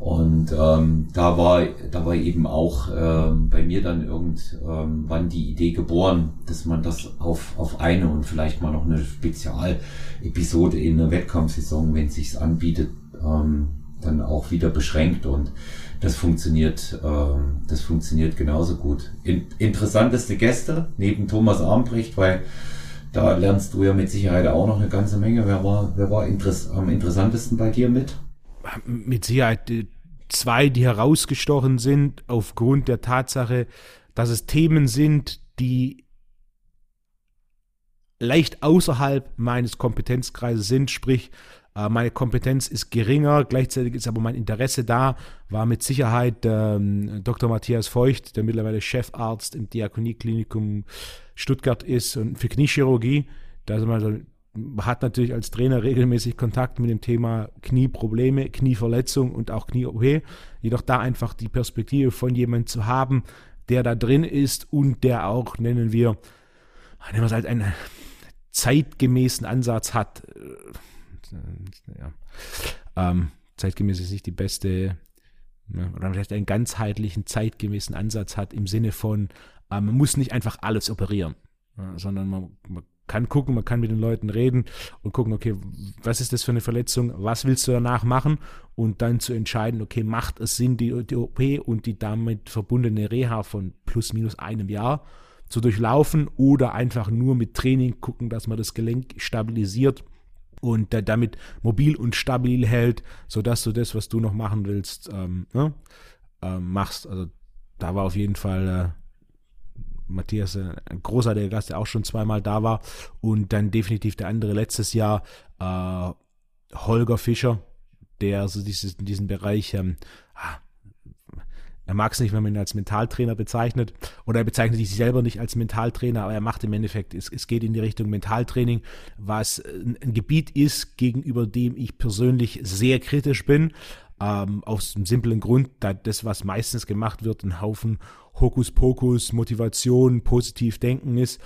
Und ähm, da war da war eben auch ähm, bei mir dann irgendwann die Idee geboren, dass man das auf auf eine und vielleicht mal noch eine Spezialepisode in der Wettkampfsaison, wenn es sich anbietet, ähm, dann auch wieder beschränkt und das funktioniert ähm, das funktioniert genauso gut. In, interessanteste Gäste neben Thomas Armbrecht, weil da lernst du ja mit Sicherheit auch noch eine ganze Menge. Wer war wer war interess am interessantesten bei dir mit? mit Sicherheit zwei, die herausgestochen sind aufgrund der Tatsache, dass es Themen sind, die leicht außerhalb meines Kompetenzkreises sind, sprich Äh, meine Kompetenz ist geringer, gleichzeitig ist aber mein Interesse da, war mit Sicherheit ähm, Dr. Matthias Feucht, der mittlerweile Chefarzt im Diakonieklinikum Stuttgart ist und für Kniechirurgie. Da ist man hat natürlich als Trainer regelmäßig Kontakt mit dem Thema Knieprobleme, Knieverletzung und auch Knie-OP. Jedoch da einfach die Perspektive von jemandem zu haben, der da drin ist und der auch, nennen wir, nennen wir es halt einen zeitgemäßen Ansatz hat. Ja. Ähm, zeitgemäß ist nicht die beste, oder vielleicht einen ganzheitlichen, zeitgemäßen Ansatz hat im Sinne von, äh, man muss nicht einfach alles operieren, ja, sondern man, man kann gucken, man kann mit den Leuten reden und gucken, okay, was ist das für eine Verletzung, was willst du danach machen und dann zu entscheiden, okay, macht es Sinn, die, die OP und die damit verbundene Reha von plus minus einem Jahr zu durchlaufen oder einfach nur mit Training gucken, dass man das Gelenk stabilisiert und äh, damit mobil und stabil hält, sodass du das, was du noch machen willst, ähm, ne, äh, machst. Also da war auf jeden Fall äh, Matthias, äh, ein großartiger Gast, der auch schon zweimal da war. Und dann definitiv der andere letztes Jahr, äh, Holger Fischer, der so dieses, diesen Bereich, ähm, ah, er mag es nicht, wenn man ihn als Mentaltrainer bezeichnet, oder er bezeichnet sich selber nicht als Mentaltrainer, aber er macht im Endeffekt, es, es geht in die Richtung Mentaltraining, was ein, ein Gebiet ist, gegenüber dem ich persönlich sehr kritisch bin, ähm, aus dem simplen Grund, da das, was meistens gemacht wird, ein Haufen Hokuspokus, Motivation, positiv denken ist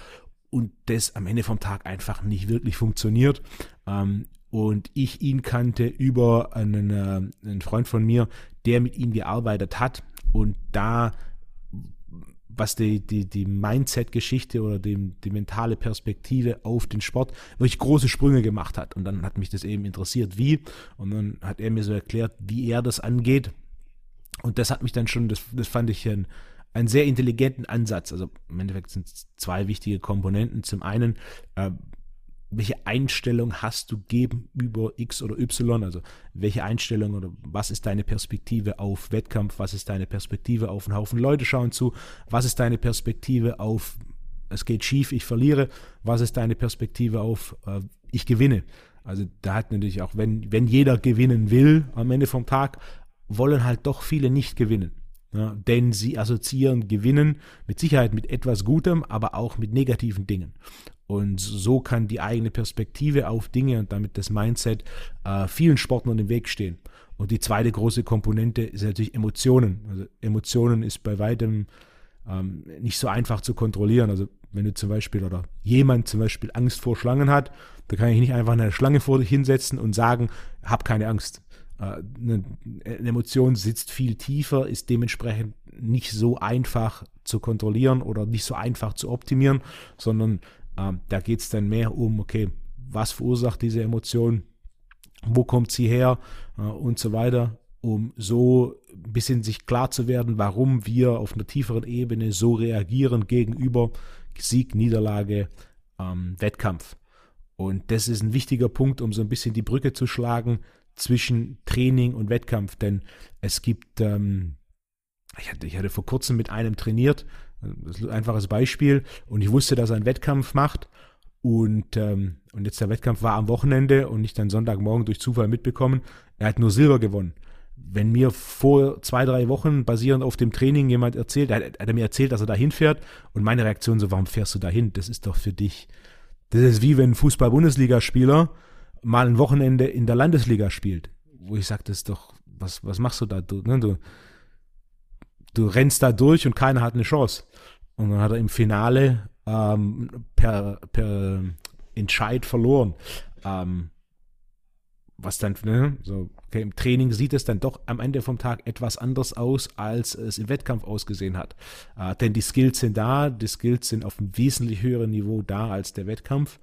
und das am Ende vom Tag einfach nicht wirklich funktioniert. Ähm, und ich ihn kannte über einen, äh, einen Freund von mir, der mit ihm gearbeitet hat und da was die, die, die Mindset-Geschichte oder die, die mentale Perspektive auf den Sport wirklich große Sprünge gemacht hat. Und dann hat mich das eben interessiert, wie. Und dann hat er mir so erklärt, wie er das angeht. Und das hat mich dann schon, das, das fand ich ein, einen sehr intelligenten Ansatz. Also im Endeffekt sind es zwei wichtige Komponenten. Zum einen, äh, welche Einstellung hast du gegenüber X oder Y? Also welche Einstellung oder was ist deine Perspektive auf Wettkampf? Was ist deine Perspektive auf einen Haufen Leute schauen zu? Was ist deine Perspektive auf es geht schief, ich verliere? Was ist deine Perspektive auf äh, ich gewinne? Also da hat natürlich auch, wenn, wenn jeder gewinnen will am Ende vom Tag, wollen halt doch viele nicht gewinnen. Ja, denn sie assoziieren Gewinnen mit Sicherheit mit etwas Gutem, aber auch mit negativen Dingen. Und so kann die eigene Perspektive auf Dinge und damit das Mindset äh, vielen Sportlern im Weg stehen. Und die zweite große Komponente ist natürlich Emotionen. Also Emotionen ist bei weitem ähm, nicht so einfach zu kontrollieren. Also wenn du zum Beispiel oder jemand zum Beispiel Angst vor Schlangen hat, da kann ich nicht einfach eine Schlange vor dich hinsetzen und sagen, hab keine Angst. Äh, eine, Emotion sitzt viel tiefer, ist dementsprechend nicht so einfach zu kontrollieren oder nicht so einfach zu optimieren, sondern äh, da geht es dann mehr um, okay, was verursacht diese Emotion, wo kommt sie her? Äh, und so weiter, um so ein bisschen sich klar zu werden, warum wir auf einer tieferen Ebene so reagieren gegenüber Sieg, Niederlage, ähm, Wettkampf. Und das ist ein wichtiger Punkt, um so ein bisschen die Brücke zu schlagen zwischen Training und Wettkampf, denn es gibt, ähm, ich, hatte, ich hatte vor kurzem mit einem trainiert, das ist ein einfaches Beispiel, und ich wusste, dass er einen Wettkampf macht und, ähm, und jetzt der Wettkampf war am Wochenende und ich dann Sonntagmorgen durch Zufall mitbekommen, er hat nur Silber gewonnen. Wenn mir vor zwei, drei Wochen basierend auf dem Training jemand erzählt, hat, hat er mir erzählt, dass er da hinfährt und meine Reaktion so, warum fährst du da hin? Das ist doch für dich, das ist wie wenn ein Fußball-Bundesligaspieler mal ein Wochenende in der Landesliga spielt, wo ich sage, das ist doch, was, was machst du da? Du, ne, du, du rennst da durch und keiner hat eine Chance. Und dann hat er im Finale ähm, per, per Entscheid verloren. Ähm, was dann, ne, so, okay, im Training sieht es dann doch am Ende vom Tag etwas anders aus, als es im Wettkampf ausgesehen hat. Äh, denn die Skills sind da, die Skills sind auf einem wesentlich höheren Niveau da, als der Wettkampf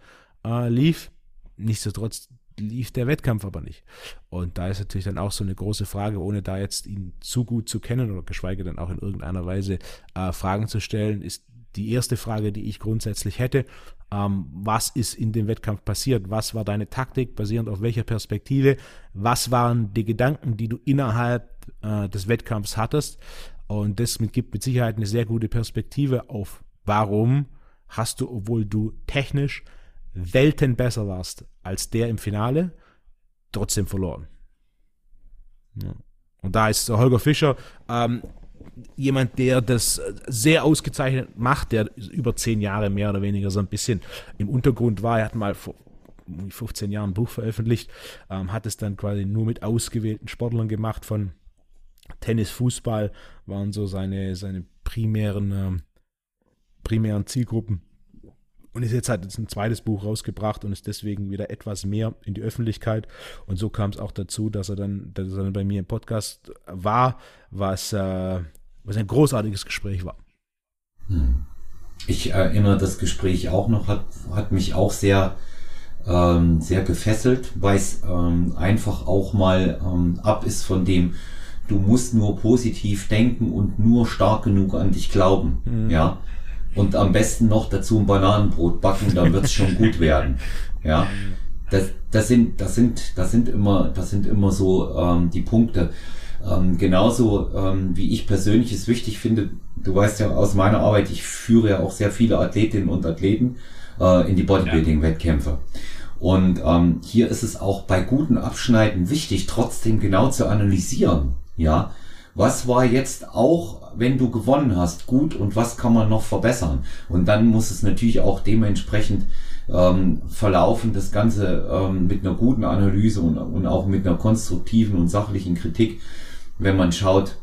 äh, lief. Nichtsdestotrotz lief der Wettkampf aber nicht. Und da ist natürlich dann auch so eine große Frage, ohne da jetzt ihn zu gut zu kennen oder geschweige denn auch in irgendeiner Weise äh, Fragen zu stellen, ist die erste Frage, die ich grundsätzlich hätte, ähm, was ist in dem Wettkampf passiert? Was war deine Taktik, basierend auf welcher Perspektive? Was waren die Gedanken, die du innerhalb äh, des Wettkampfs hattest? Und das gibt mit Sicherheit eine sehr gute Perspektive auf, warum hast du, obwohl du technisch Welten besser warst als der im Finale, trotzdem verloren. Ja. Und da ist Holger Fischer ähm, jemand, der das sehr ausgezeichnet macht, der über zehn Jahre mehr oder weniger so ein bisschen im Untergrund war. Er hat mal vor 15 Jahren ein Buch veröffentlicht, ähm, hat es dann quasi nur mit ausgewählten Sportlern gemacht von Tennis, Fußball waren so seine, seine primären, ähm, primären Zielgruppen und ist jetzt halt jetzt ein zweites Buch rausgebracht und ist deswegen wieder etwas mehr in die Öffentlichkeit. Und so kam es auch dazu, dass er dann, dass er dann bei mir im Podcast war, was, äh, was ein großartiges Gespräch war. Hm. Ich erinnere das Gespräch auch noch, hat, hat mich auch sehr, ähm, sehr gefesselt, weil es ähm, einfach auch mal ähm, ab ist von dem, du musst nur positiv denken und nur stark genug an dich glauben. Mhm. Ja und am besten noch dazu ein Bananenbrot backen, dann wird's schon gut werden. Ja, das, das sind, das sind, das sind immer, das sind immer so ähm, die Punkte. Ähm, genauso ähm, wie ich persönlich es wichtig finde, du weißt ja aus meiner Arbeit, ich führe ja auch sehr viele Athletinnen und Athleten äh, in die Bodybuilding-Wettkämpfe. Und ähm, hier ist es auch bei guten Abschneiden wichtig, trotzdem genau zu analysieren. Ja, was war jetzt auch, wenn du gewonnen hast, gut und was kann man noch verbessern? Und dann muss es natürlich auch dementsprechend ähm, verlaufen, das Ganze ähm, mit einer guten Analyse und, und auch mit einer konstruktiven und sachlichen Kritik, wenn man schaut,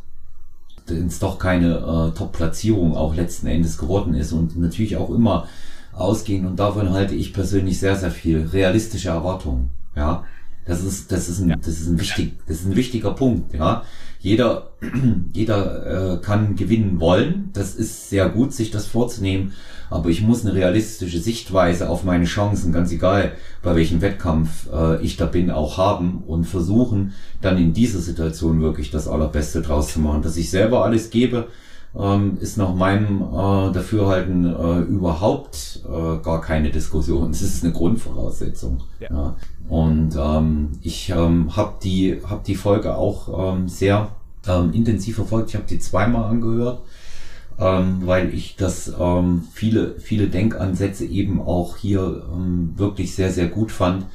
es doch keine äh, Top-Platzierung auch letzten Endes geworden ist und natürlich auch immer ausgehen und davon halte ich persönlich sehr, sehr viel realistische Erwartungen, ja. Das ist, das ist ein, das ist ein wichtig, das ist ein wichtiger Punkt, ja. Jeder, jeder äh, kann gewinnen wollen. Das ist sehr gut, sich das vorzunehmen. Aber ich muss eine realistische Sichtweise auf meine Chancen, ganz egal, bei welchem Wettkampf äh, ich da bin, auch haben und versuchen, dann in dieser Situation wirklich das Allerbeste draus zu machen. Dass ich selber alles gebe, ähm, ist nach meinem äh, Dafürhalten äh, überhaupt äh, gar keine Diskussion. Es ist eine Grundvoraussetzung. Ja. ja. Und ähm, ich ähm, habe die, hab die Folge auch ähm, sehr ähm, intensiv verfolgt. Ich habe die zweimal angehört, ähm, weil ich das ähm, viele, viele Denkansätze eben auch hier ähm, wirklich sehr, sehr gut fand,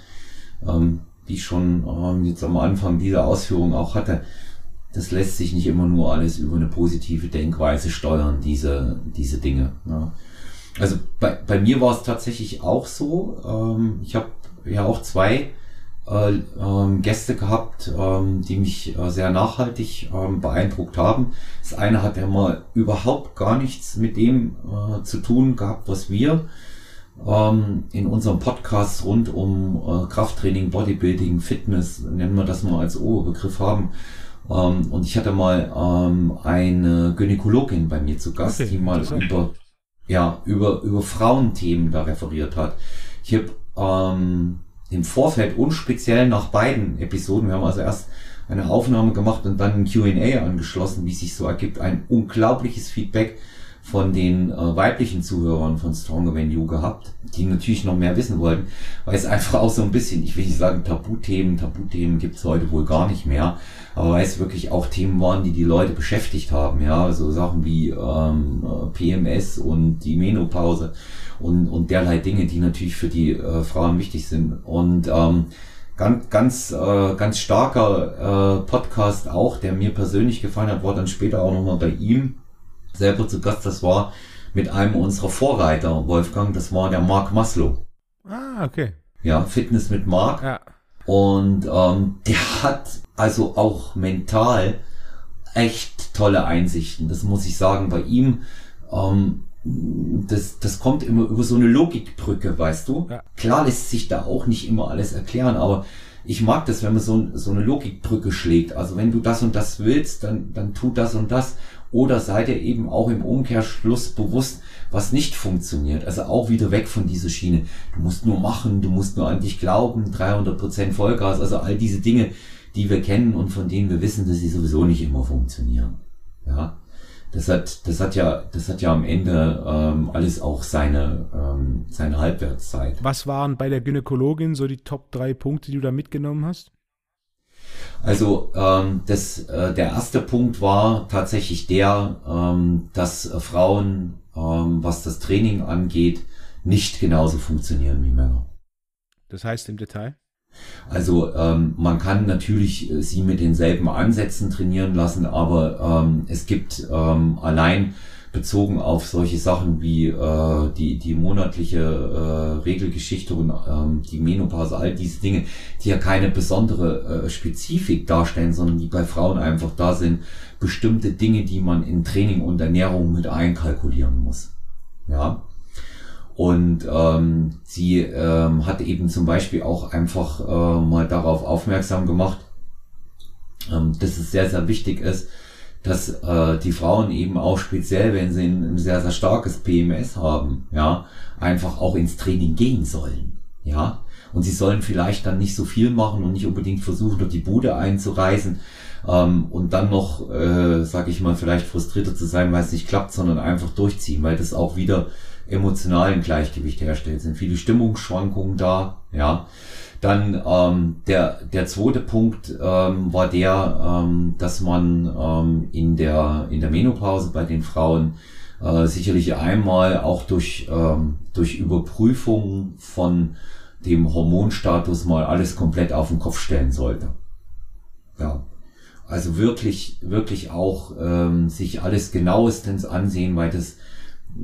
ähm, wie ich schon ähm, jetzt am Anfang dieser Ausführung auch hatte. Das lässt sich nicht immer nur alles über eine positive Denkweise steuern, diese, diese Dinge. Ja. Also bei, bei mir war es tatsächlich auch so. Ähm, ich habe ja auch zwei äh, ähm, Gäste gehabt, ähm, die mich äh, sehr nachhaltig ähm, beeindruckt haben. Das eine hat ja mal überhaupt gar nichts mit dem äh, zu tun gehabt, was wir ähm, in unserem Podcast rund um äh, Krafttraining, Bodybuilding, Fitness, nennen wir das mal als Oberbegriff haben. Ähm, und ich hatte mal ähm, eine Gynäkologin bei mir zu Gast, okay, die mal über ja über über Frauenthemen da referiert hat. Ich habe ähm, im Vorfeld und speziell nach beiden Episoden, wir haben also erst eine Aufnahme gemacht und dann ein Q&A angeschlossen, wie sich so ergibt, ein unglaubliches Feedback von den äh, weiblichen Zuhörern von Stronger Than You gehabt, die natürlich noch mehr wissen wollten, weil es einfach auch so ein bisschen, ich will nicht sagen Tabuthemen, Tabuthemen gibt's heute wohl gar nicht mehr, aber weil es wirklich auch Themen waren, die die Leute beschäftigt haben, ja, so Sachen wie ähm, PMS und die Menopause und, und derlei Dinge, die natürlich für die äh, Frauen wichtig sind. Und ähm, ganz, ganz, äh, ganz starker äh, Podcast auch, der mir persönlich gefallen hat, war dann später auch nochmal bei ihm selber zu Gast. Das war mit einem unserer Vorreiter, Wolfgang, das war der Mark Maslow. Ah, okay. Ja, Fitness mit Mark. Ja. Und ähm, der hat also auch mental echt tolle Einsichten. Das muss ich sagen. Bei ihm ähm, das, das kommt immer über so eine Logikbrücke, weißt du? Ja. Klar lässt sich da auch nicht immer alles erklären, aber ich mag das, wenn man so, so eine Logikbrücke schlägt. Also wenn du das und das willst, dann, dann tu das und das. Oder seid ihr eben auch im Umkehrschluss bewusst, was nicht funktioniert. Also auch wieder weg von dieser Schiene. Du musst nur machen, du musst nur an dich glauben, 300 Prozent Vollgas. Also all diese Dinge, die wir kennen und von denen wir wissen, dass sie sowieso nicht immer funktionieren. Ja das hat, das hat ja, das hat ja am Ende ähm, alles auch seine, ähm, seine Halbwertszeit. Was waren bei der Gynäkologin so die Top drei Punkte, die du da mitgenommen hast? Also ähm, das, äh, der erste Punkt war tatsächlich der, ähm, dass äh, Frauen, ähm, was das Training angeht, nicht genauso funktionieren wie Männer. Das heißt im Detail? Also ähm, man kann natürlich äh, sie mit denselben Ansätzen trainieren lassen, aber ähm, es gibt ähm, allein bezogen auf solche Sachen wie äh, die, die monatliche äh, Regelgeschichte und ähm, die Menopause, all diese Dinge, die ja keine besondere äh, Spezifik darstellen, sondern die bei Frauen einfach da sind, bestimmte Dinge, die man in Training und Ernährung mit einkalkulieren muss. Ja. Und ähm, sie ähm, hat eben zum Beispiel auch einfach äh, mal darauf aufmerksam gemacht, ähm, dass es sehr, sehr wichtig ist, dass äh, die Frauen eben auch speziell, wenn sie ein, ein sehr, sehr starkes PMS haben, ja, einfach auch ins Training gehen sollen. Ja. Und sie sollen vielleicht dann nicht so viel machen und nicht unbedingt versuchen, dort die Bude einzureißen ähm, und dann noch, äh, sag ich mal, vielleicht frustrierter zu sein, weil es nicht klappt, sondern einfach durchziehen, weil das auch wieder emotionalen Gleichgewicht herstellt. Es sind viele Stimmungsschwankungen da, ja. Dann ähm, der, der zweite Punkt ähm, war der, ähm, dass man ähm, in, der, in der Menopause bei den Frauen äh, sicherlich einmal auch durch, ähm, durch Überprüfung von dem Hormonstatus mal alles komplett auf den Kopf stellen sollte. Ja. Also wirklich, wirklich auch ähm, sich alles genauestens ansehen, weil das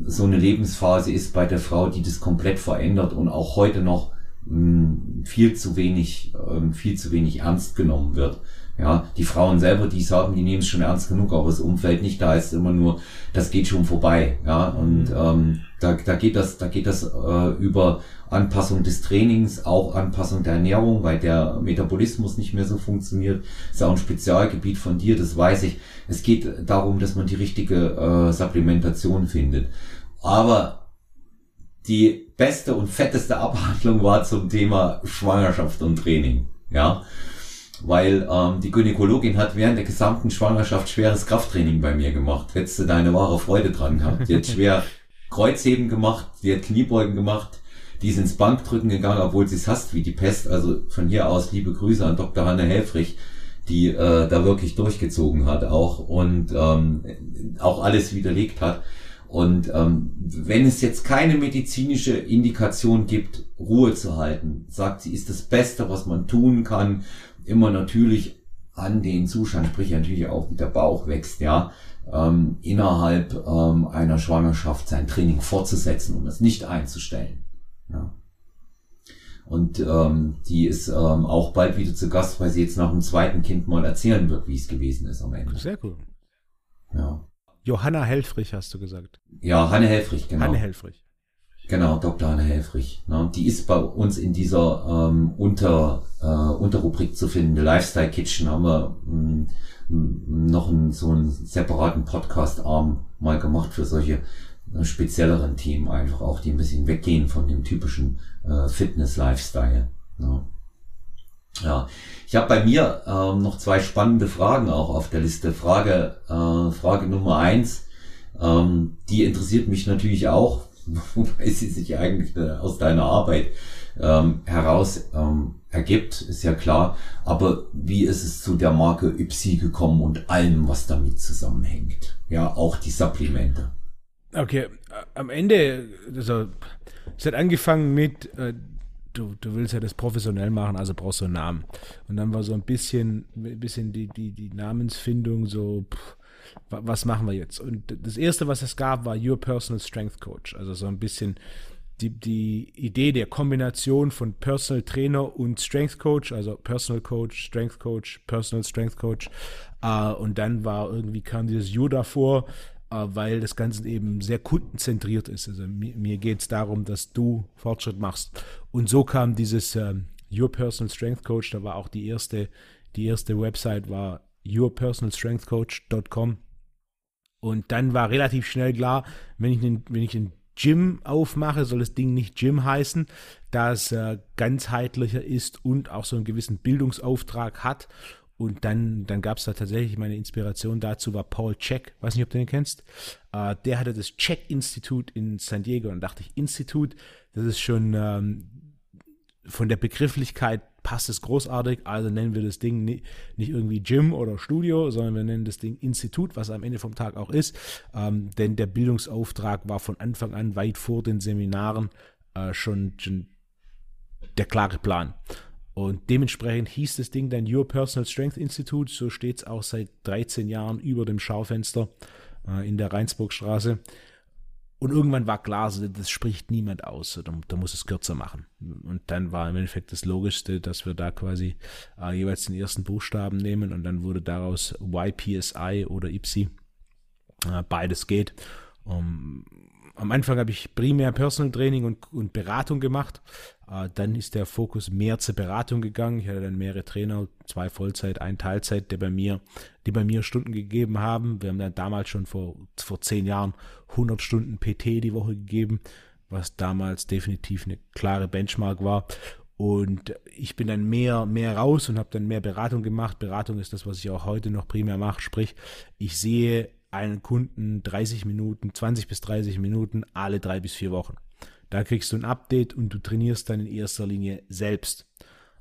so eine Lebensphase ist bei der Frau, die das komplett verändert und auch heute noch mh, viel zu wenig, ähm, viel zu wenig ernst genommen wird. Ja, die Frauen selber, die sagen, die nehmen es schon ernst genug, aber das Umfeld nicht, da ist immer nur, das geht schon vorbei. Ja, und mhm. ähm, da, da geht das, da geht das äh, über Anpassung des Trainings, auch Anpassung der Ernährung, weil der Metabolismus nicht mehr so funktioniert. Ist auch ein Spezialgebiet von dir, das weiß ich. Es geht darum, dass man die richtige äh, Supplementation findet. Aber die beste und fetteste Abhandlung war zum Thema Schwangerschaft und Training. Ja, weil ähm, die Gynäkologin hat während der gesamten Schwangerschaft schweres Krafttraining bei mir gemacht. Hättest du deine wahre Freude dran gehabt. Die hat schwer Kreuzheben gemacht, die hat Kniebeugen gemacht, die ist ins Bankdrücken gegangen, obwohl sie es hasst wie die Pest. Also von hier aus liebe Grüße an Dr. Hanne Helfrich, die äh, da wirklich durchgezogen hat auch und ähm, auch alles widerlegt hat. Und ähm, wenn es jetzt keine medizinische Indikation gibt, Ruhe zu halten, sagt sie, ist das Beste, was man tun kann, immer natürlich an den Zustand, sprich natürlich auch wie der Bauch wächst, ja, ähm, innerhalb ähm, einer Schwangerschaft sein Training fortzusetzen und um es nicht einzustellen. Ja. Und ähm, die ist ähm, auch bald wieder zu Gast, weil sie jetzt nach dem zweiten Kind mal erzählen wird, wie es gewesen ist am Ende. Sehr cool. Ja. Johanna Helfrich hast du gesagt. Ja, Hanne Helfrich, genau. Hanne Helfrich. Genau, Dr. Hanne Helfrich. Ne? Die ist bei uns in dieser ähm, Unter, äh, Unterrubrik zu finden. Lifestyle Kitchen haben wir mh, mm, noch einen, so einen separaten Podcast-Arm mal gemacht für solche äh, spezielleren Themen einfach auch, die ein bisschen weggehen von dem typischen äh, Fitness-Lifestyle. Ne? Ja, ich habe bei mir ähm, noch zwei spannende Fragen auch auf der Liste. Frage, äh, Frage Nummer eins, ähm, die interessiert mich natürlich auch, wobei sie sich eigentlich äh, aus deiner Arbeit ähm, heraus ähm, ergibt, ist ja klar. Aber wie ist es zu der Marke Ypsi gekommen und allem, was damit zusammenhängt? Ja, auch die Supplemente. Okay, am Ende, also es hat angefangen mit äh, du, du willst ja das professionell machen, also brauchst du einen Namen. Und dann war so ein bisschen, bisschen die, die, die Namensfindung so, pff, was machen wir jetzt? Und das erste, was es gab, war Your Personal Strength Coach. Also so ein bisschen die, die Idee der Kombination von Personal Trainer und Strength Coach, also Personal Coach, Strength Coach, Personal Strength Coach. Uh, und dann war irgendwie kam dieses You davor, äh, weil das Ganze eben sehr kundenzentriert ist. Also mir, mir geht es darum, dass du Fortschritt machst. Und so kam dieses ähm, Your Personal Strength Coach, da war auch die erste, die erste Website war yourpersonalstrengthcoach.com. Und dann war relativ schnell klar, wenn ich einen, wenn ich einen Gym aufmache, soll das Ding nicht Gym heißen, da es äh, ganzheitlicher ist und auch so einen gewissen Bildungsauftrag hat. Und dann, dann gab es da tatsächlich meine Inspiration dazu, war Paul Check, weiß nicht, ob du den kennst. Äh, der hatte das Check-Institut in San Diego und dachte ich, Institut, das ist schon ähm, von der Begrifflichkeit passt es großartig, also nennen wir das Ding nicht, irgendwie Gym oder Studio, sondern wir nennen das Ding Institut, was am Ende vom Tag auch ist. Ähm, denn der Bildungsauftrag war von Anfang an weit vor den Seminaren äh, schon, schon der klare Plan. Und dementsprechend hieß das Ding dann Your Personal Strength Institute. So steht es auch seit 13 Jahren über dem Schaufenster äh, in der Rheinsburgstraße. Und irgendwann war klar, so, das spricht niemand aus, da, da, muss es kürzer machen. Und dann war im Endeffekt das Logischste, dass wir da quasi äh, jeweils den ersten Buchstaben nehmen und dann wurde daraus YPSI oder IPSI. Äh, beides geht. Um, am Anfang habe ich primär Personal Training und, und Beratung gemacht. Äh, dann ist der Fokus mehr zur Beratung gegangen. Ich hatte dann mehrere Trainer, zwei Vollzeit, ein Teilzeit, der bei mir, die bei mir Stunden gegeben haben. Wir haben dann damals schon vor, vor zehn Jahren 100 Stunden PT die Woche gegeben, was damals definitiv eine klare Benchmark war. Und ich bin dann mehr, mehr raus und habe dann mehr Beratung gemacht. Beratung ist das, was ich auch heute noch primär mache. Sprich, ich sehe einen Kunden 30 Minuten, 20 bis 30 Minuten alle drei bis vier Wochen. Da kriegst du ein Update und du trainierst dann in erster Linie selbst.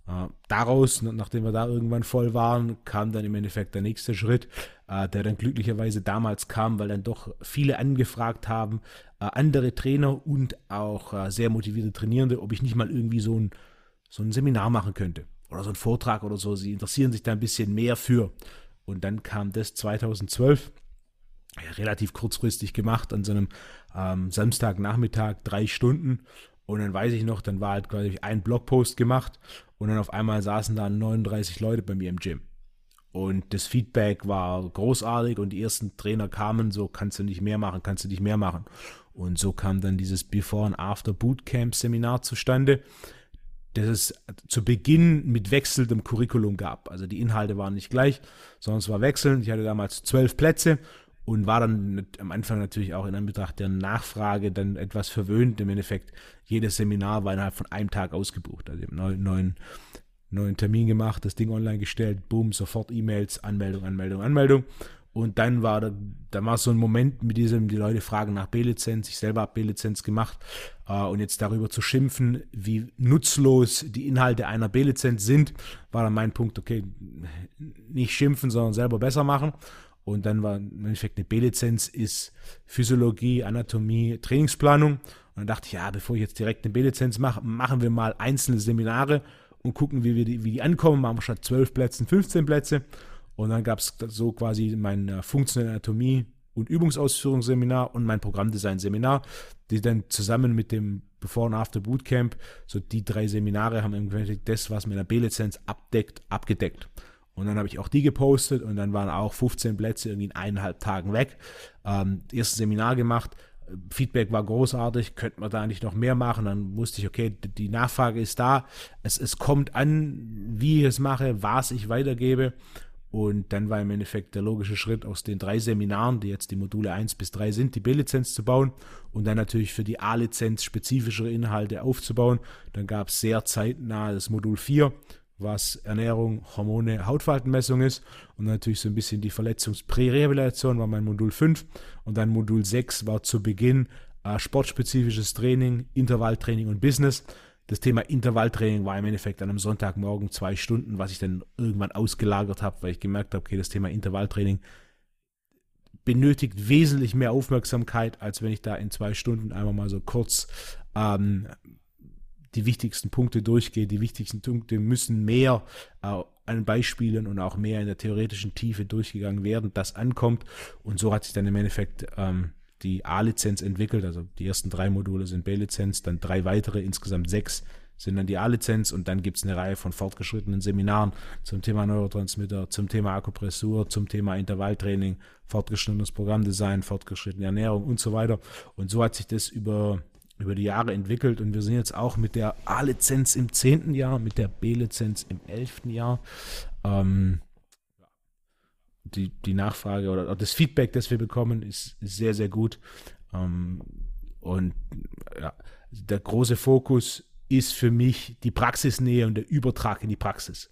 Äh, daraus, nachdem wir da irgendwann voll waren, kam dann im Endeffekt der nächste Schritt, äh, der dann glücklicherweise damals kam, weil dann doch viele angefragt haben, äh, andere Trainer und auch sehr motivierte Trainierende, ob ich nicht mal irgendwie so ein, so ein Seminar machen könnte oder so ein Vortrag oder so. Sie interessieren sich da ein bisschen mehr für. Und dann kam das 2012 relativ kurzfristig gemacht an so einem ähm, Samstagnachmittag, drei Stunden. Und dann weiß ich noch, dann war halt quasi ein Blogpost gemacht und dann auf einmal saßen da 39 Leute bei mir im Gym. Und das Feedback war großartig und die ersten Trainer kamen, so kannst du nicht mehr machen, kannst du nicht mehr machen. Und so kam dann dieses Before and After Bootcamp Seminar zustande, das es zu Beginn mit wechselndem Curriculum gab. Also die Inhalte waren nicht gleich, sondern es war wechselnd. Ich hatte damals zwölf Plätze und war dann am Anfang natürlich auch in Anbetracht der Nachfrage dann etwas verwöhnt. Im Endeffekt, jedes Seminar war innerhalb von einem Tag ausgebucht. Also ich habe einen neuen, Termin gemacht, das Ding online gestellt, boom, sofort E-Mails, Anmeldung, Anmeldung, Anmeldung. Und dann war da, da war so ein Moment mit diesem, die Leute fragen nach B-Lizenz, ich selber habe B-Lizenz gemacht äh, und jetzt darüber zu schimpfen, wie nutzlos die Inhalte einer B-Lizenz sind, war dann mein Punkt, okay, nicht schimpfen, sondern selber besser machen. Und dann war im Endeffekt eine B-Lizenz ist Physiologie, Anatomie, Trainingsplanung. Und dann dachte ich, ja, bevor ich jetzt direkt eine B-Lizenz mache, machen wir mal einzelne Seminare und gucken, wie, wir die, wie die ankommen. Machen wir statt 12 Plätzen 15 Plätze. Und dann gab es so quasi mein äh, funktionelle Anatomie und Übungsausführungsseminar und mein Programmdesign-Seminar, die dann zusammen mit dem Before und After Bootcamp, so die drei Seminare haben im Endeffekt das, was mit einer B-Lizenz abdeckt, abgedeckt. Und dann habe ich auch die gepostet und dann waren auch 15 Plätze irgendwie in eineinhalb Tagen weg. Ähm, erstes Seminar gemacht. Feedback war großartig, könnte man da nicht noch mehr machen. Dann wusste ich, okay, die Nachfrage ist da. Es, es kommt an, wie ich es mache, was ich weitergebe. Und dann war im Endeffekt der logische Schritt aus den drei Seminaren, die jetzt die Module 1 bis 3 sind, die B-Lizenz zu bauen und dann natürlich für die A-Lizenz spezifischere Inhalte aufzubauen. Dann gab es sehr zeitnah das Modul 4, was Ernährung, Hormone, Hautfaltenmessung ist und natürlich so ein bisschen die Verletzungsprärehabilitation war mein Modul 5 und dann Modul 6 war zu Beginn äh, sportspezifisches Training, Intervalltraining und Business. Das Thema Intervalltraining war im Endeffekt an einem Sonntagmorgen zwei Stunden, was ich dann irgendwann ausgelagert habe, weil ich gemerkt habe, okay, das Thema Intervalltraining benötigt wesentlich mehr Aufmerksamkeit, als wenn ich da in zwei Stunden einmal mal so kurz ähm, die wichtigsten Punkte durchgehe. Die wichtigsten Punkte müssen mehr äh, an Beispielen und auch mehr in der theoretischen Tiefe durchgegangen werden. Das ankommt und so hat sich dann im Endeffekt ähm, die A-Lizenz entwickelt. Also die ersten drei Module sind B-Lizenz, dann drei weitere, insgesamt sechs sind dann die A-Lizenz und dann gibt es eine Reihe von fortgeschrittenen Seminaren zum Thema Neurotransmitter, zum Thema Akupressur, zum Thema Intervalltraining, fortgeschrittenes Programmdesign, fortgeschrittene Ernährung und so weiter. Und so hat sich das über über die Jahre entwickelt und wir sind jetzt auch mit der A-Lizenz im zehnten Jahr, mit der B-Lizenz im elften Jahr. Ähm, die, die Nachfrage oder das Feedback, das wir bekommen, ist, sehr, sehr gut. Ähm, und ja, der große Fokus ist für mich die Praxisnähe und der Übertrag in die Praxis.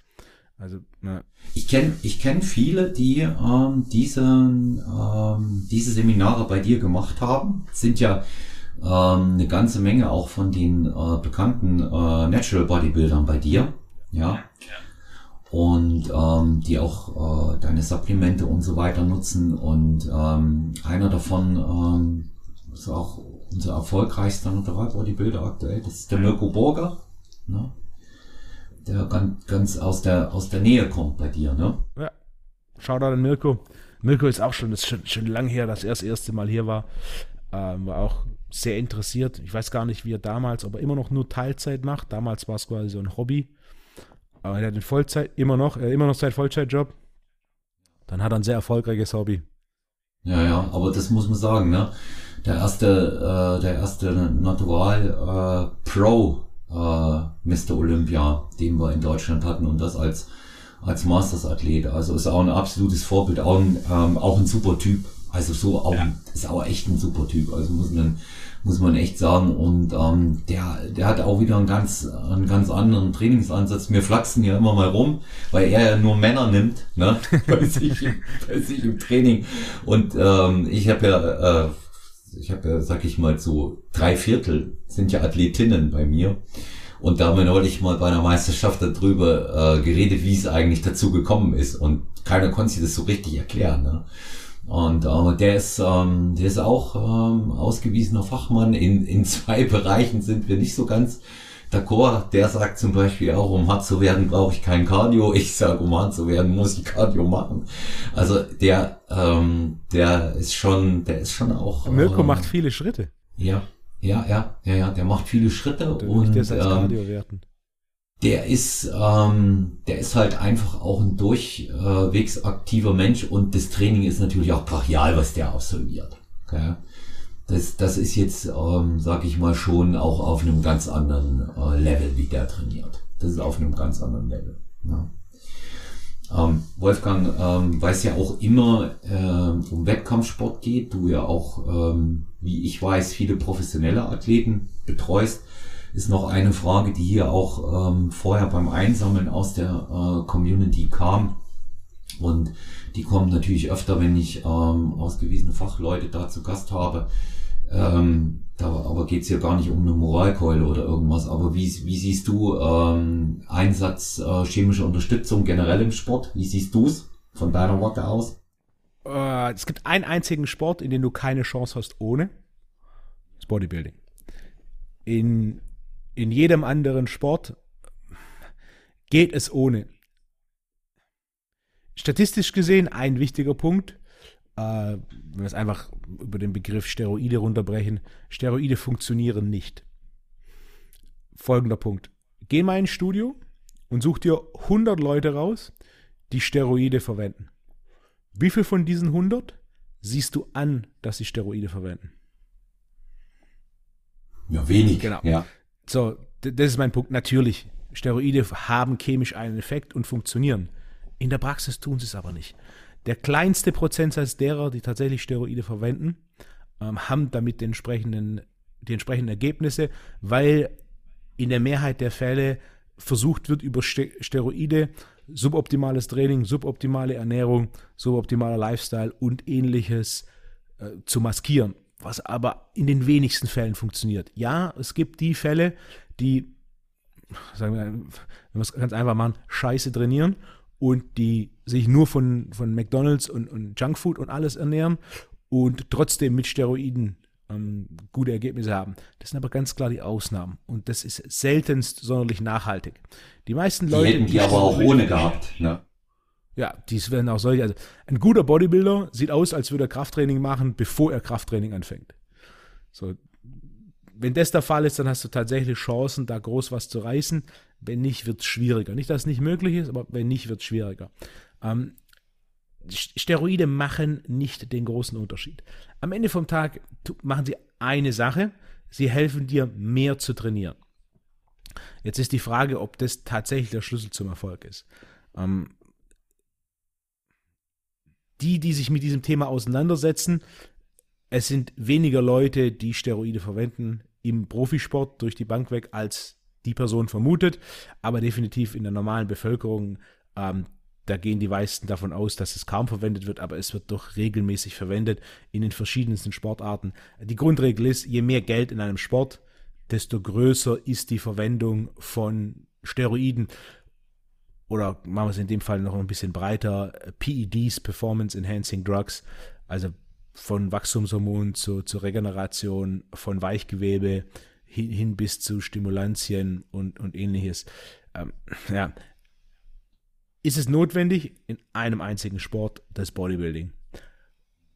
Also, ja. Ich kenne ich kenn viele, die ähm, diese, ähm, diese Seminare bei dir gemacht haben. Sind ja ähm, eine ganze Menge auch von den äh, bekannten äh, Natural Bodybuildern bei dir. Ja. Und ähm, die auch äh, deine Supplemente und so weiter nutzen. Und ähm, einer davon ähm, ist auch unser erfolgreichster Natural Bodybuilder aktuell. Das ist der Mirko Borger. Ne? der ganz, ganz aus der, aus der Nähe kommt bei dir, ne? Ja. Shoutout an Mirko. Mirko ist auch schon, das ist schon, schon lang her, dass er das erste Mal hier war. Ähm, war auch sehr interessiert. Ich weiß gar nicht, wie er damals, aber immer noch nur Teilzeit macht. Damals war es quasi so ein Hobby. Aber er hat in Vollzeit, immer noch, äh, immer noch sein Vollzeitjob. Dann hat er ein sehr erfolgreiches Hobby. Ja, ja, aber das muss man sagen, ne? Der erste, äh, der erste Natural äh, Pro äh, Mr. Olympia, den wir in Deutschland hatten und das als als Masters-Athlet. Also ist auch ein absolutes Vorbild, auch ein, ähm, auch ein super Typ. Also so auch, ja. ist auch echt ein super Typ. Also muss man, muss man echt sagen. Und ähm, der, der hat auch wieder einen ganz, einen ganz anderen Trainingsansatz. Wir flachsen ja immer mal rum, weil er ja nur Männer nimmt, ne? bei, sich, bei sich im Training. Und ähm, ich habe ja, äh, ich habe ja, sag ich mal, so drei Viertel sind ja Athletinnen bei mir. Und da haben wir neulich mal bei einer Meisterschaft darüber äh, geredet, wie es eigentlich dazu gekommen ist. Und keiner konnte sich das so richtig erklären. Ne? Und äh, der ist, ähm, der ist auch ähm, ausgewiesener Fachmann. In, in zwei Bereichen sind wir nicht so ganz d'accord. Der sagt zum Beispiel auch, um hart zu werden, brauche ich kein Cardio. Ich sage, um hart zu werden, muss ich Cardio machen. Also der, ähm, der ist schon, der ist schon auch. Mirko ähm, macht viele Schritte. Ja, ja, ja, ja, ja. Der macht viele Schritte und, und der, ähm, der ist, ähm, der ist halt einfach auch ein durchwegs aktiver Mensch und das Training ist natürlich auch brachial, was der absolviert. Okay? Das, das ist jetzt, ähm, sag ich mal, schon auch auf einem ganz anderen äh, Level, wie der trainiert. Das ist auf einem ganz anderen Level. Ja. Ähm, Wolfgang, ähm, weil es ja auch immer äh, um Wettkampfsport geht, du ja auch, ähm, wie ich weiß, viele professionelle Athleten betreust, ist noch eine Frage, die hier auch ähm, vorher beim Einsammeln aus der äh, Community kam. Und die kommt natürlich öfter, wenn ich ähm, ausgewiesene Fachleute da zu Gast habe. Ähm, da aber geht's hier gar nicht um eine Moralkeule oder irgendwas. Aber wie, wie siehst du ähm, Einsatz äh, chemischer Unterstützung generell im Sport? Wie siehst du's von deiner Warte aus? Äh, es gibt einen einzigen Sport, in dem du keine Chance hast ohne. Das Bodybuilding. In in jedem anderen Sport geht es ohne. Statistisch gesehen ein wichtiger Punkt, äh, wenn wir es einfach über den Begriff Steroide runterbrechen, Steroide funktionieren nicht. Folgender Punkt. Geh mal ins Studio und such dir 100 Leute raus, die Steroide verwenden. Wie viel von diesen 100 siehst du an, dass sie Steroide verwenden? Ja, wenig. Genau. Ja. So, das ist mein Punkt. Natürlich, Steroide haben chemisch einen Effekt und funktionieren. In der Praxis tun sie es aber nicht. Der kleinste Prozentsatz derer, die tatsächlich Steroide verwenden, ähm, haben damit die entsprechenden, die entsprechenden Ergebnisse, weil in der Mehrheit der Fälle versucht wird, über Steroide suboptimales Training, suboptimale Ernährung, suboptimaler Lifestyle und ähnliches äh, zu maskieren was aber in den wenigsten Fällen funktioniert. Ja, es gibt die Fälle, die, sagen wir, wenn wir es ganz einfach machen, scheiße trainieren und die sich nur von, von McDonalds und, und Junkfood und alles ernähren und trotzdem mit Steroiden ähm, gute Ergebnisse haben. Das sind aber ganz klar die Ausnahmen und das ist seltenst sonderlich nachhaltig. Die meisten Leute. Die hätten die, die aber auch ohne gehabt. Ne? Ja, dies werden auch solche. Also ein guter Bodybuilder sieht aus, als würde er Krafttraining machen, bevor er Krafttraining anfängt. So, wenn das der Fall ist, dann hast du tatsächlich Chancen, da groß was zu reißen. Wenn nicht, wird es schwieriger. Nicht, dass es nicht möglich ist, aber wenn nicht, wird es schwieriger. Ähm, Steroide machen nicht den großen Unterschied. Am Ende vom Tag machen sie eine Sache, sie helfen dir mehr zu trainieren. Jetzt ist die Frage, ob das tatsächlich der Schlüssel zum Erfolg ist. Ähm, die, die sich mit diesem Thema auseinandersetzen, es sind weniger Leute, die Steroide verwenden im Profisport durch die Bank weg, als die Person vermutet. Aber definitiv in der normalen Bevölkerung, ähm, da gehen die meisten davon aus, dass es kaum verwendet wird, aber es wird doch regelmäßig verwendet in den verschiedensten Sportarten. Die Grundregel ist, je mehr Geld in einem Sport, desto größer ist die Verwendung von Steroiden oder machen wir es in dem Fall noch ein bisschen breiter, PEDs, Performance Enhancing Drugs, also von Wachstumshormonen zu, zur Regeneration, von Weichgewebe hin, hin bis zu Stimulantien und, und ähnliches. ähm, ja, ist es notwendig in einem einzigen Sport, das Bodybuilding.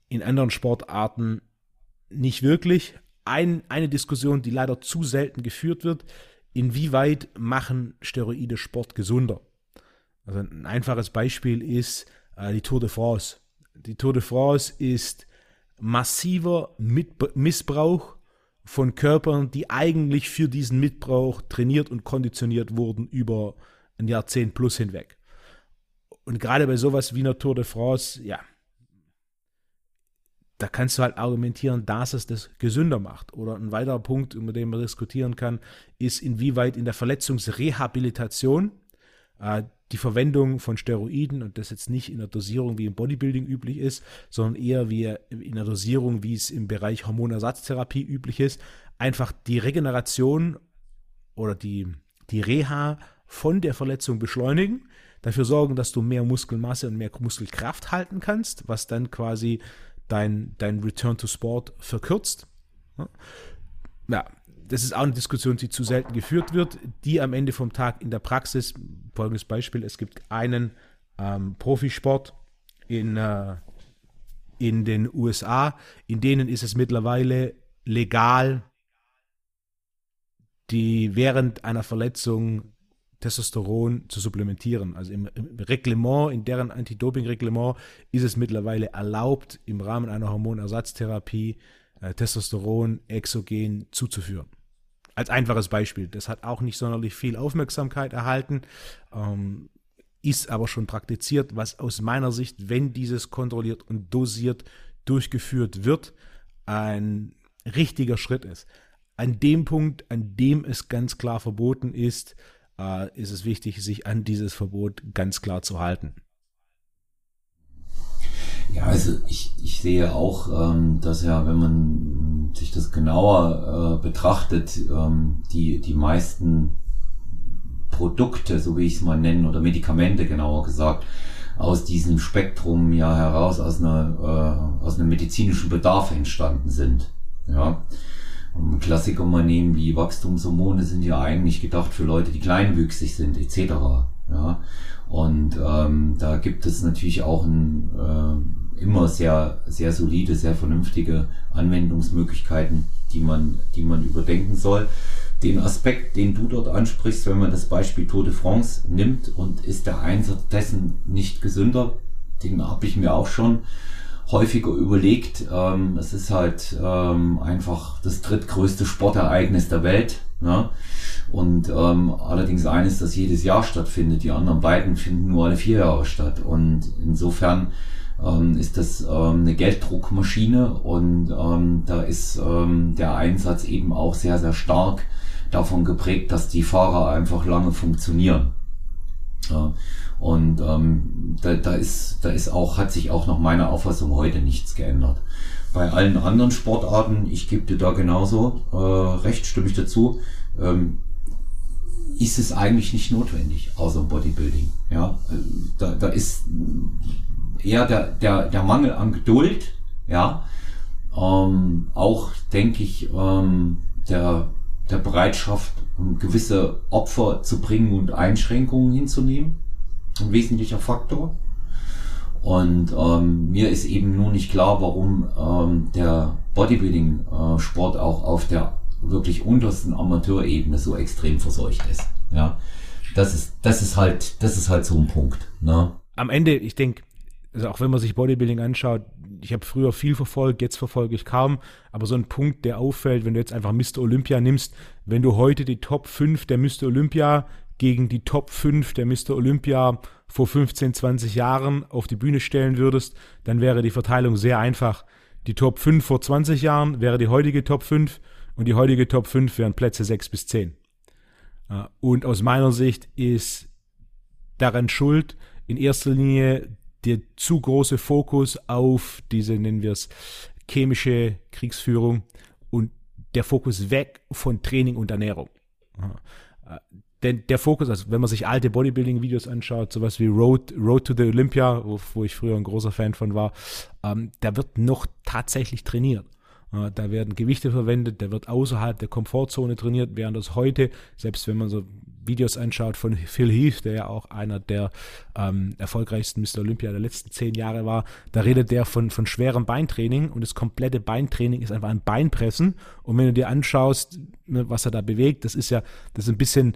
In anderen Sportarten nicht wirklich. Ein, eine Diskussion, die leider zu selten geführt wird, inwieweit machen Steroide Sport gesunder? Also ein einfaches Beispiel ist äh, die Tour de France. Die Tour de France ist massiver Mit Missbrauch von Körpern, die eigentlich für diesen Missbrauch trainiert und konditioniert wurden über ein Jahrzehnt plus hinweg. Und gerade bei sowas wie einer Tour de France, ja, da kannst du halt argumentieren, dass es das gesünder macht. Oder ein weiterer Punkt, über den man diskutieren kann, ist, inwieweit in der Verletzungsrehabilitation äh, die Verwendung von Steroiden und das jetzt nicht in der Dosierung wie im Bodybuilding üblich ist, sondern eher wie in der Dosierung, wie es im Bereich Hormonersatztherapie üblich ist, einfach die Regeneration oder die, die Reha von der Verletzung beschleunigen, dafür sorgen, dass du mehr Muskelmasse und mehr Muskelkraft halten kannst, was dann quasi dein, dein Return to Sport verkürzt. Ja, das ist auch eine Diskussion, die zu selten geführt wird, die am Ende vom Tag in der Praxis, folgendes Beispiel, es gibt einen ähm, Profisport in, äh, in den USA, in denen ist es mittlerweile legal, die während einer Verletzung Testosteron zu supplementieren. Also im, im Reglement, in deren Anti-Doping-Reglement ist es mittlerweile erlaubt, im Rahmen einer Hormonersatztherapie äh, Testosteron exogen zuzuführen. Als einfaches Beispiel. Das hat auch nicht sonderlich viel Aufmerksamkeit erhalten, ähm, ist aber schon praktiziert, was aus meiner Sicht, wenn dieses kontrolliert und dosiert durchgeführt wird, ein richtiger Schritt ist. An dem Punkt, an dem es ganz klar verboten ist, äh, ist es wichtig, sich an dieses Verbot ganz klar zu halten. Ja, also ich, ich sehe auch, ähm, dass ja, wenn man sich das genauer äh, betrachtet, ähm, die, die meisten Produkte, so wie ich es mal nennen, oder Medikamente genauer gesagt, aus diesem Spektrum ja heraus aus einer äh, aus einem medizinischen Bedarf entstanden sind. Ja. Klassiker mal nehmen wie Wachstumshormone sind ja eigentlich gedacht für Leute, die kleinwüchsig sind, etc. Ja. Und ähm, da gibt es natürlich auch ein, äh, immer sehr, sehr solide, sehr vernünftige Anwendungsmöglichkeiten, die man, die man überdenken soll. Den Aspekt, den du dort ansprichst, wenn man das Beispiel Tour de France nimmt und ist der Einsatz dessen nicht gesünder, den habe ich mir auch schon häufiger überlegt. Ähm, es ist halt ähm, einfach das drittgrößte Sportereignis der Welt. Ne? Und ähm, allerdings eines, das jedes Jahr stattfindet. Die anderen beiden finden nur alle vier Jahre statt. Und insofern ähm, ist das ähm, eine Gelddruckmaschine und ähm, da ist ähm, der Einsatz eben auch sehr, sehr stark davon geprägt, dass die Fahrer einfach lange funktionieren. Ja. Und ähm, da, da, ist, da ist auch, hat sich auch nach meiner Auffassung heute nichts geändert. Bei allen anderen Sportarten, ich gebe dir da genauso äh, recht, stimme ich dazu, ähm, ist es eigentlich nicht notwendig, außer Bodybuilding. Ja, da, da ist eher der, der, der Mangel an Geduld, ja, ähm, auch denke ich, ähm, der, der Bereitschaft, gewisse Opfer zu bringen und Einschränkungen hinzunehmen ein wesentlicher Faktor. Und ähm, mir ist eben nur nicht klar, warum ähm, der Bodybuilding-Sport äh, auch auf der wirklich untersten Amateurebene so extrem verseucht ist. Ja, das ist, das ist halt, das ist halt so ein Punkt. Ne? Am Ende, ich denke, also auch wenn man sich Bodybuilding anschaut, ich habe früher viel verfolgt, jetzt verfolge ich kaum, aber so ein Punkt, der auffällt, wenn du jetzt einfach Mr. Olympia nimmst, wenn du heute die Top 5 der Mr. Olympia gegen die Top 5 der Mr. Olympia vor 15, 20 Jahren auf die Bühne stellen würdest, dann wäre die Verteilung sehr einfach. Die Top 5 vor 20 Jahren wäre die heutige Top 5 und die heutige Top 5 wären Plätze 6 bis 10. Äh, und aus meiner Sicht ist daran schuld in erster Linie der zu große Fokus auf diese, nennen wir es, chemische Kriegsführung und der Fokus weg von Training und Ernährung. Äh, denn der Fokus, also wenn man sich alte Bodybuilding-Videos anschaut, sowas wie Road, Road to the Olympia, wo, wo ich früher ein großer Fan von war, ähm, da wird noch tatsächlich trainiert. Äh, da werden Gewichte verwendet, da wird außerhalb der Komfortzone trainiert, während das heute, selbst wenn man so Videos anschaut von Phil Heath, der ja auch einer der ähm, erfolgreichsten Mr. Olympia der letzten zehn Jahre war, da redet der von, von schwerem Beintraining und das komplette Beintraining ist einfach ein Beinpressen. Und wenn du dir anschaust, ne, was er da bewegt, das ist ja, das ist ein bisschen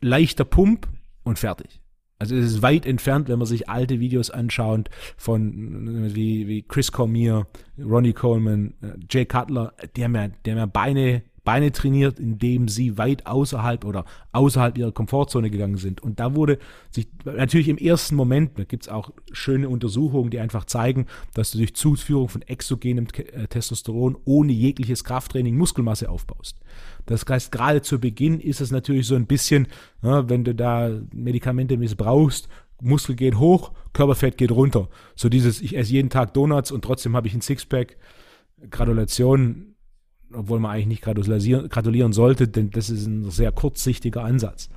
leichter Pump und fertig. Also es ist weit entfernt, wenn man sich alte Videos anschaut von wie, wie Chris Cormier, Ronnie Coleman, äh, Jay Cutler, die haben ja, die haben ja Beine Beine trainiert, indem sie weit außerhalb oder außerhalb ihrer Komfortzone gegangen sind. Und da wurde sich natürlich im ersten Moment, da gibt es auch schöne Untersuchungen, die einfach zeigen, dass du durch Zuführung von exogenem äh, Testosteron ohne jegliches Krafttraining Muskelmasse aufbaust. Das heißt, gerade zu Beginn ist es natürlich so ein bisschen, ja, wenn du da Medikamente missbrauchst, Muskel geht hoch, Körperfett geht runter. So dieses, ich esse jeden Tag Donuts und trotzdem habe ich ein Sixpack. Gratulation, obwohl man eigentlich nicht gratulieren, gratulieren sollte, denn das ist ein sehr kurzsichtiger Ansatz.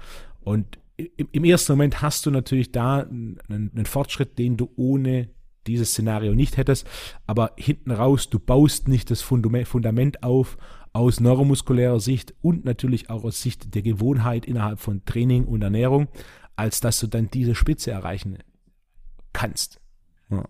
Und im, im ersten Moment hast du natürlich da einen, einen, Fortschritt, den du ohne dieses Szenario nicht hättest, aber hinten raus, du baust nicht das Fundament auf aus neuromuskulärer Sicht und natürlich auch aus Sicht der Gewohnheit innerhalb von Training und Ernährung, als dass du dann diese Spitze erreichen kannst. Ja.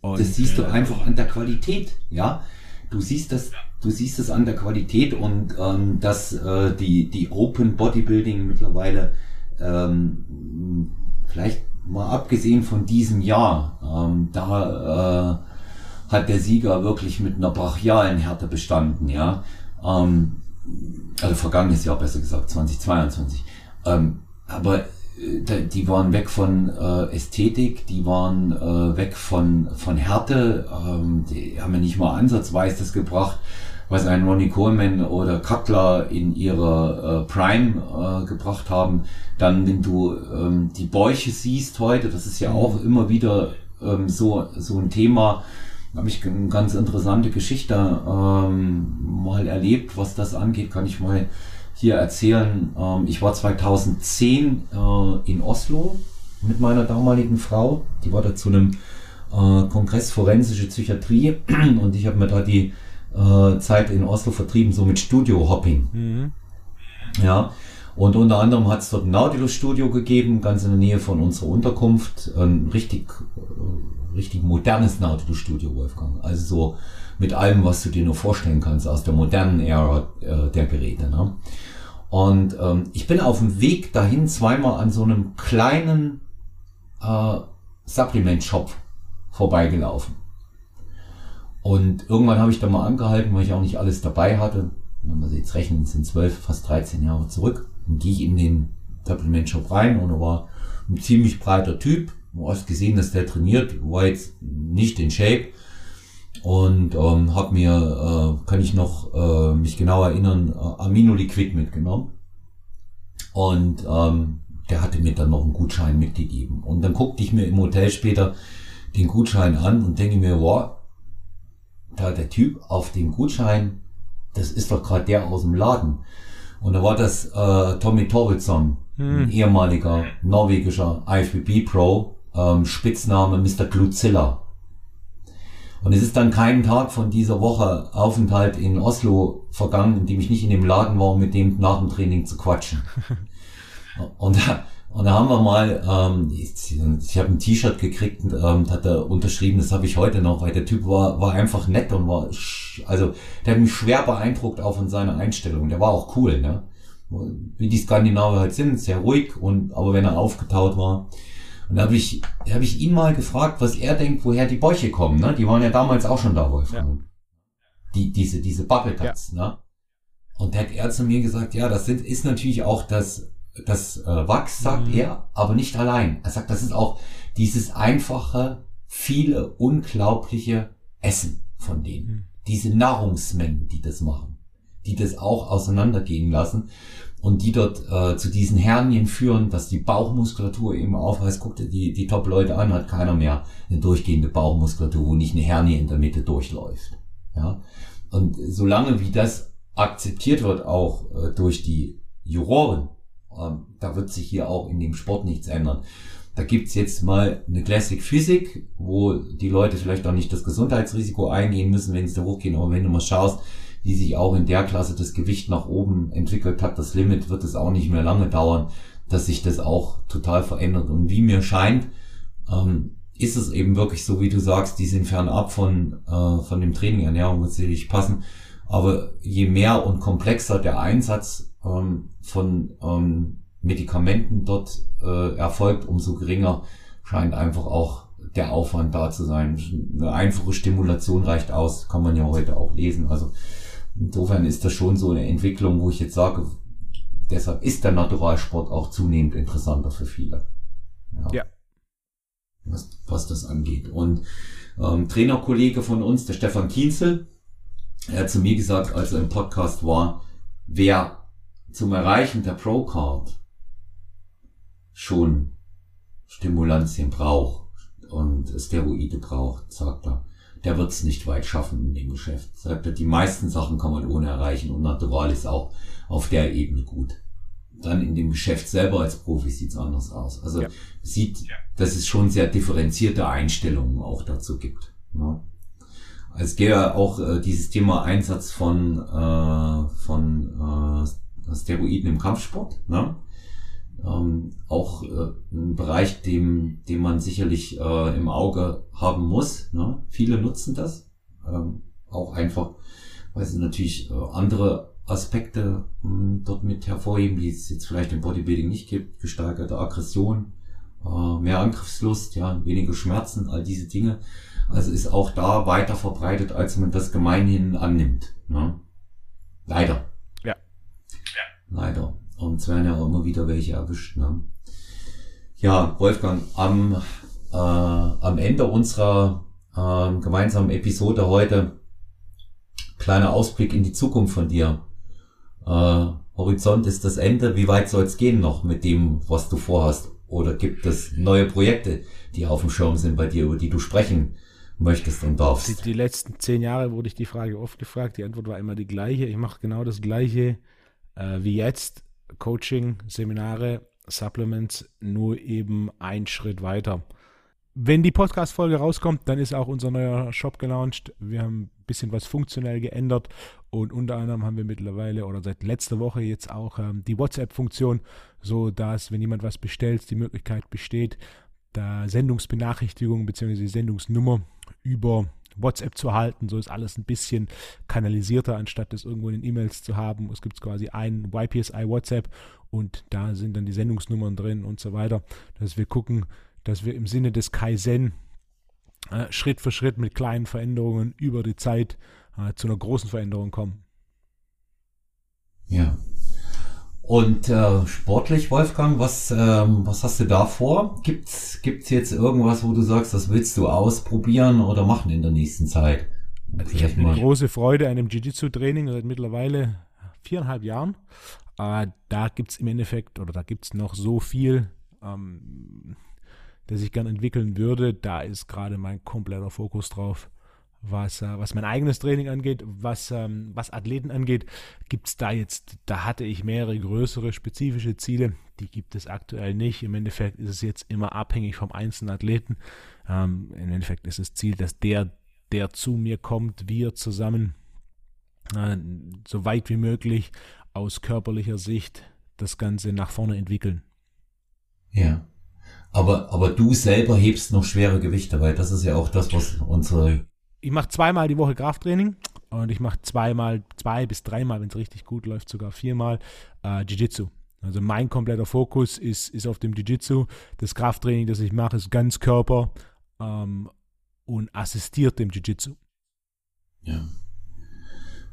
Und, das siehst du äh, einfach an der Qualität, ja. Du siehst das du siehst es an der Qualität und ähm, dass äh, die, die Open Bodybuilding mittlerweile ähm, vielleicht mal abgesehen von diesem Jahr, ähm, da äh, hat der Sieger wirklich mit einer brachialen Härte bestanden, ja. Ähm, also vergangenes Jahr besser gesagt, 2022. Ähm, aber die waren weg von äh, Ästhetik, die waren äh, weg von, von Härte, ähm, die haben ja nicht mal ansatzweise das gebracht, was ein Ronnie Coleman oder Cutler in ihrer äh, Prime äh, gebracht haben. Dann, wenn du ähm, die Bäuche siehst heute, das ist ja mhm. auch immer wieder ähm, so, so ein Thema, habe ich eine ganz interessante Geschichte ähm, mal erlebt, was das angeht, kann ich mal hier erzählen. Ähm, ich war 2010 äh, in Oslo mit meiner damaligen Frau. Die war da zu einem äh, Kongress Forensische Psychiatrie und ich habe mir da die äh, Zeit in Oslo vertrieben, so mit Studio-Hopping. Mhm. Ja. Und unter anderem hat es dort ein Nautilus-Studio gegeben, ganz in der Nähe von unserer Unterkunft. Ein richtig, äh, richtig modernes Nautilus-Studio, Wolfgang. Also so mit allem, was du dir nur vorstellen kannst aus der modernen Ära äh, der Geräte. Ne? Und ähm, ich bin auf dem Weg dahin zweimal an so einem kleinen äh, Supplement-Shop vorbeigelaufen. Und irgendwann habe ich da mal angehalten, weil ich auch nicht alles dabei hatte. Wenn man jetzt rechnen, sind zwölf, fast 13 Jahre zurück. Dann gehe ich in den Supplement Shop rein und er war ein ziemlich breiter Typ. Du hast gesehen, dass der trainiert, war jetzt nicht in Shape. Und ähm, habe mir, äh, kann ich noch äh, mich genau erinnern, äh, Amino Liquid mitgenommen. Und ähm, der hatte mir dann noch einen Gutschein mitgegeben. Und dann guckte ich mir im Hotel später den Gutschein an und denke mir, wow, da der Typ auf dem Gutschein, das ist doch gerade der aus dem Laden. Und da war das äh, Tommy Torvidsson, hm. ein ehemaliger norwegischer IFBB Pro, ähm, Spitzname Mr. Gluzilla. Und es ist dann keinen Tag von dieser Woche Aufenthalt in Oslo vergangen, in dem ich nicht in dem Laden war, um mit dem nach dem Training zu quatschen. Und da, und da haben wir mal, ähm, ich, ich habe ein T-Shirt gekriegt und ähm, hat er unterschrieben, das habe ich heute noch, weil der Typ war, war einfach nett und war, also der hat mich schwer beeindruckt auch von seiner Einstellung. Der war auch cool, ne? Wie die Skandinavier halt sind, sehr ruhig und aber wenn er aufgetaut war. Und da habe ich, da habe ich ihn mal gefragt, was er denkt, woher die Bäuche kommen, ne? Die waren ja damals auch schon da, Wolfgang. Ja. Die, diese, diese Bubblecuts, ja. ne? Und da hat er zu mir gesagt, ja, das sind, ist natürlich auch das das äh, Wachs, sagt mhm. er, aber nicht allein. Er sagt, das ist auch dieses einfache, viele, unglaubliche Essen von denen. Mhm. Diese Nahrungsmengen, die das machen, die das auch auseinandergehen lassen und die dort äh, zu diesen Hernien führen, dass die Bauchmuskulatur eben aufreißt. Guckt die, die Top-Leute an, hat keiner mehr eine durchgehende Bauchmuskulatur, wo nicht eine Hernie in der Mitte durchläuft. Ja? Und solange wie das akzeptiert wird, auch äh, durch die Juroren, ähm, da wird sich hier auch in dem Sport nichts ändern. Da gibt's jetzt mal eine Classic Physik, wo die Leute vielleicht auch nicht das Gesundheitsrisiko eingehen müssen, wenn sie da hochgehen. Aber wenn du mal schaust, wie sich auch in der Klasse das Gewicht nach oben entwickelt hat, das Limit wird es auch nicht mehr lange dauern, dass sich das auch total verändert. Und wie mir scheint, ähm, ist es eben wirklich so, wie du sagst, die sind fernab von, äh, von dem Training, Ernährung wird sicherlich passen. Aber je mehr und komplexer der Einsatz ähm, von ähm, Medikamenten dort äh, erfolgt, umso geringer scheint einfach auch der Aufwand da zu sein. Eine einfache Stimulation reicht aus, kann man ja heute auch lesen. Also insofern ist das schon so eine Entwicklung, wo ich jetzt sage, deshalb ist der Naturalsport auch zunehmend interessanter für viele. Ja. ja. Was, was das angeht. Und ähm, Trainerkollege von uns, der Stefan Kienzel, er hat zu mir gesagt, als er im Podcast war, wer zum Erreichen der Pro-Card schon Stimulantien braucht und Steroide braucht, sagt er, der wird es nicht weit schaffen in dem Geschäft. Die meisten Sachen kann man ohne erreichen und Natural ist auch auf der Ebene gut. Dann in dem Geschäft selber als Profi sieht's anders aus. Also ja. sieht, dass es schon sehr differenzierte Einstellungen auch dazu gibt. Ne? Es geht ja auch äh, dieses Thema Einsatz von, äh, von äh, Steroiden im Kampfsport. Ne? Ähm, auch äh, ein Bereich, dem, dem man sicherlich äh, im Auge haben muss. Ne? Viele nutzen das. Ähm, auch einfach, weil sie natürlich äh, andere Aspekte mh, hm, dort mit hervorheben, die es jetzt vielleicht im Bodybuilding nicht gibt. Gesteigerte Aggression, äh, mehr Angriffslust, ja, weniger Schmerzen, all diese Dinge. Also ist auch da weiter verbreitet, als man das gemeinhin annimmt. Ne? Leider. Ja. ja. Leider. Und es werden ja auch immer wieder welche erwischt. Ne? Ja, Wolfgang, am, äh, am Ende unserer äh, gemeinsamen Episode heute kleiner Ausblick in die Zukunft von dir. Äh, Horizont ist das Ende. Wie weit soll es gehen noch mit dem, was du vorhast? Oder gibt es neue Projekte, die auf dem Schirm sind bei dir, über die du sprechen möchtest und darfst? Die, die letzten zehn Jahre wurde ich die Frage oft gefragt. Die Antwort war immer die gleiche. Ich mache genau das gleiche äh, wie jetzt. Coaching, Seminare, Supplements, nur eben ein Schritt weiter. Wenn die Podcast-Folge rauskommt, dann ist auch unser neuer Shop gelauncht. Wir haben ein bisschen was funktionell geändert und unter anderem haben wir mittlerweile oder seit letzter Woche jetzt auch ähm, die WhatsApp-Funktion, so dass, wenn jemand was bestellt, die Möglichkeit besteht, da Sendungsbenachrichtigung bzw. Sendungsnummer über WhatsApp zu halten. So ist alles ein bisschen kanalisierter, anstatt das irgendwo in den E-Mails zu haben. Es gibt quasi ein YPSI WhatsApp und da sind dann die Sendungsnummern drin und so weiter. Dass wir gucken, dass wir im Sinne des Kaizen äh, Schritt für Schritt mit kleinen Veränderungen über die Zeit äh, zu einer großen Veränderung kommen. Ja, und äh, sportlich, Wolfgang, was, ähm, was hast du da vor? Gibt's, gibt's jetzt irgendwas, wo du sagst, das willst du ausprobieren oder machen in der nächsten Zeit? Also ich habe eine große Freude an dem Jiu-Jitsu-Training seit mittlerweile viereinhalb Jahren. Äh, da gibt's im Endeffekt, oder da gibt's noch so viel, ähm, das ich gern entwickeln würde. Da ist gerade mein kompletter Fokus drauf was, äh, was mein eigenes Training angeht, was, ähm, was Athleten angeht, gibt es da jetzt, da hatte ich mehrere größere spezifische Ziele, die gibt es aktuell nicht. Im Endeffekt ist es jetzt immer abhängig vom einzelnen Athleten. Ähm, Im Endeffekt ist das Ziel, dass der, der zu mir kommt, wir zusammen äh, so weit wie möglich aus körperlicher Sicht das Ganze nach vorne entwickeln. Ja. Aber, aber du selber hebst noch schwere Gewichte, weil das ist ja auch das, was unsere ich mache zweimal die Woche Krafttraining und ich mache zweimal, zwei bis dreimal, wenn es richtig gut läuft, sogar viermal äh, Jiu-Jitsu. Also mein kompletter Fokus ist, ist auf dem Jiu-Jitsu. Das Krafttraining, das ich mache, ist ganz Körper ähm, und assistiert dem Jiu-Jitsu. Ja.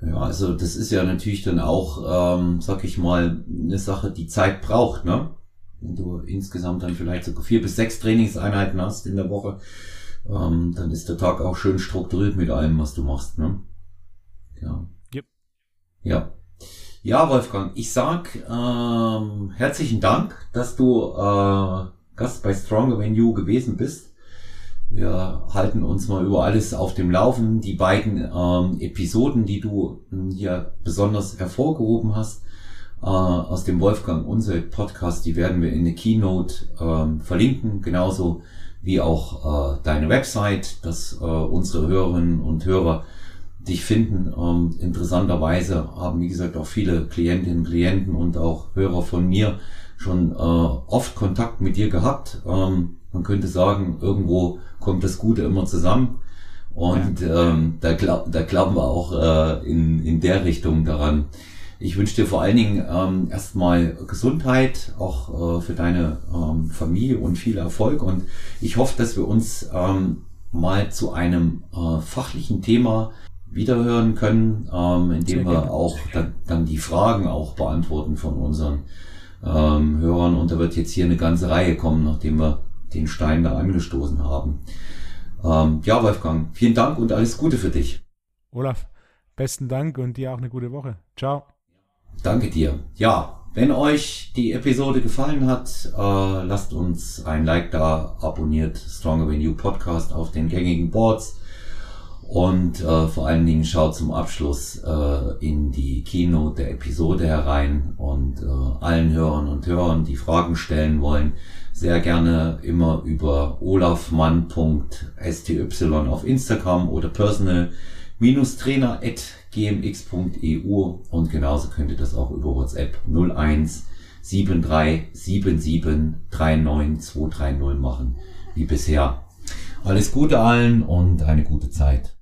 Ja, also das ist ja natürlich dann auch, ähm, sag ich mal, eine Sache, die Zeit braucht, ne? Wenn du insgesamt dann vielleicht sogar vier bis sechs Trainingseinheiten hast in der Woche, ähm, dann ist der Tag auch schön strukturiert mit allem, was du machst. Ne? Ja. Yep. Ja. Ja, Wolfgang, ich sag ähm, herzlichen Dank, dass du äh, Gast bei Stronger Than You gewesen bist. Wir halten uns mal über alles auf dem Laufen. Die beiden ähm, Episoden, die du hm, hier besonders hervorgehoben hast, äh, aus dem Wolfgang Unser Podcast, die werden wir in der Keynote ähm, verlinken. Genauso wie auch äh, deine Website, dass äh, unsere Hörerinnen und Hörer dich finden. Ähm, interessanterweise haben, wie gesagt, auch viele Klientinnen, Klienten und auch Hörer von mir schon äh, oft Kontakt mit dir gehabt. Ähm, man könnte sagen, irgendwo kommt das Gute immer zusammen. Und ja. ähm, da, glaub, da glauben wir auch äh, in, in der Richtung daran. Ich wünsche dir vor allen Dingen ähm, erstmal Gesundheit, auch äh, für deine ähm, Familie und viel Erfolg. Und ich hoffe, dass wir uns ähm, mal zu einem äh, fachlichen Thema wiederhören können, ähm, indem wir auch dann, dann die Fragen auch beantworten von unseren ähm, Hörern. Und da wird jetzt hier eine ganze Reihe kommen, nachdem wir den Stein da angestoßen haben. Ähm, ja, Wolfgang, vielen Dank und alles Gute für dich. Olaf, besten Dank und dir auch eine gute Woche. Ciao. Danke dir. Ja, wenn euch die Episode gefallen hat, äh, lasst uns ein Like da, abonniert Stronger Than You Podcast auf den gängigen Boards und äh, vor allen Dingen schaut zum Abschluss äh, in die Keynote der Episode herein und äh, allen Hörern und Hörern, die Fragen stellen wollen, sehr gerne immer über olafmann.sty auf Instagram oder gmx.eu und genauso könnt ihr das auch über WhatsApp 01 737739230 machen, wie bisher. Alles Gute allen und eine gute Zeit.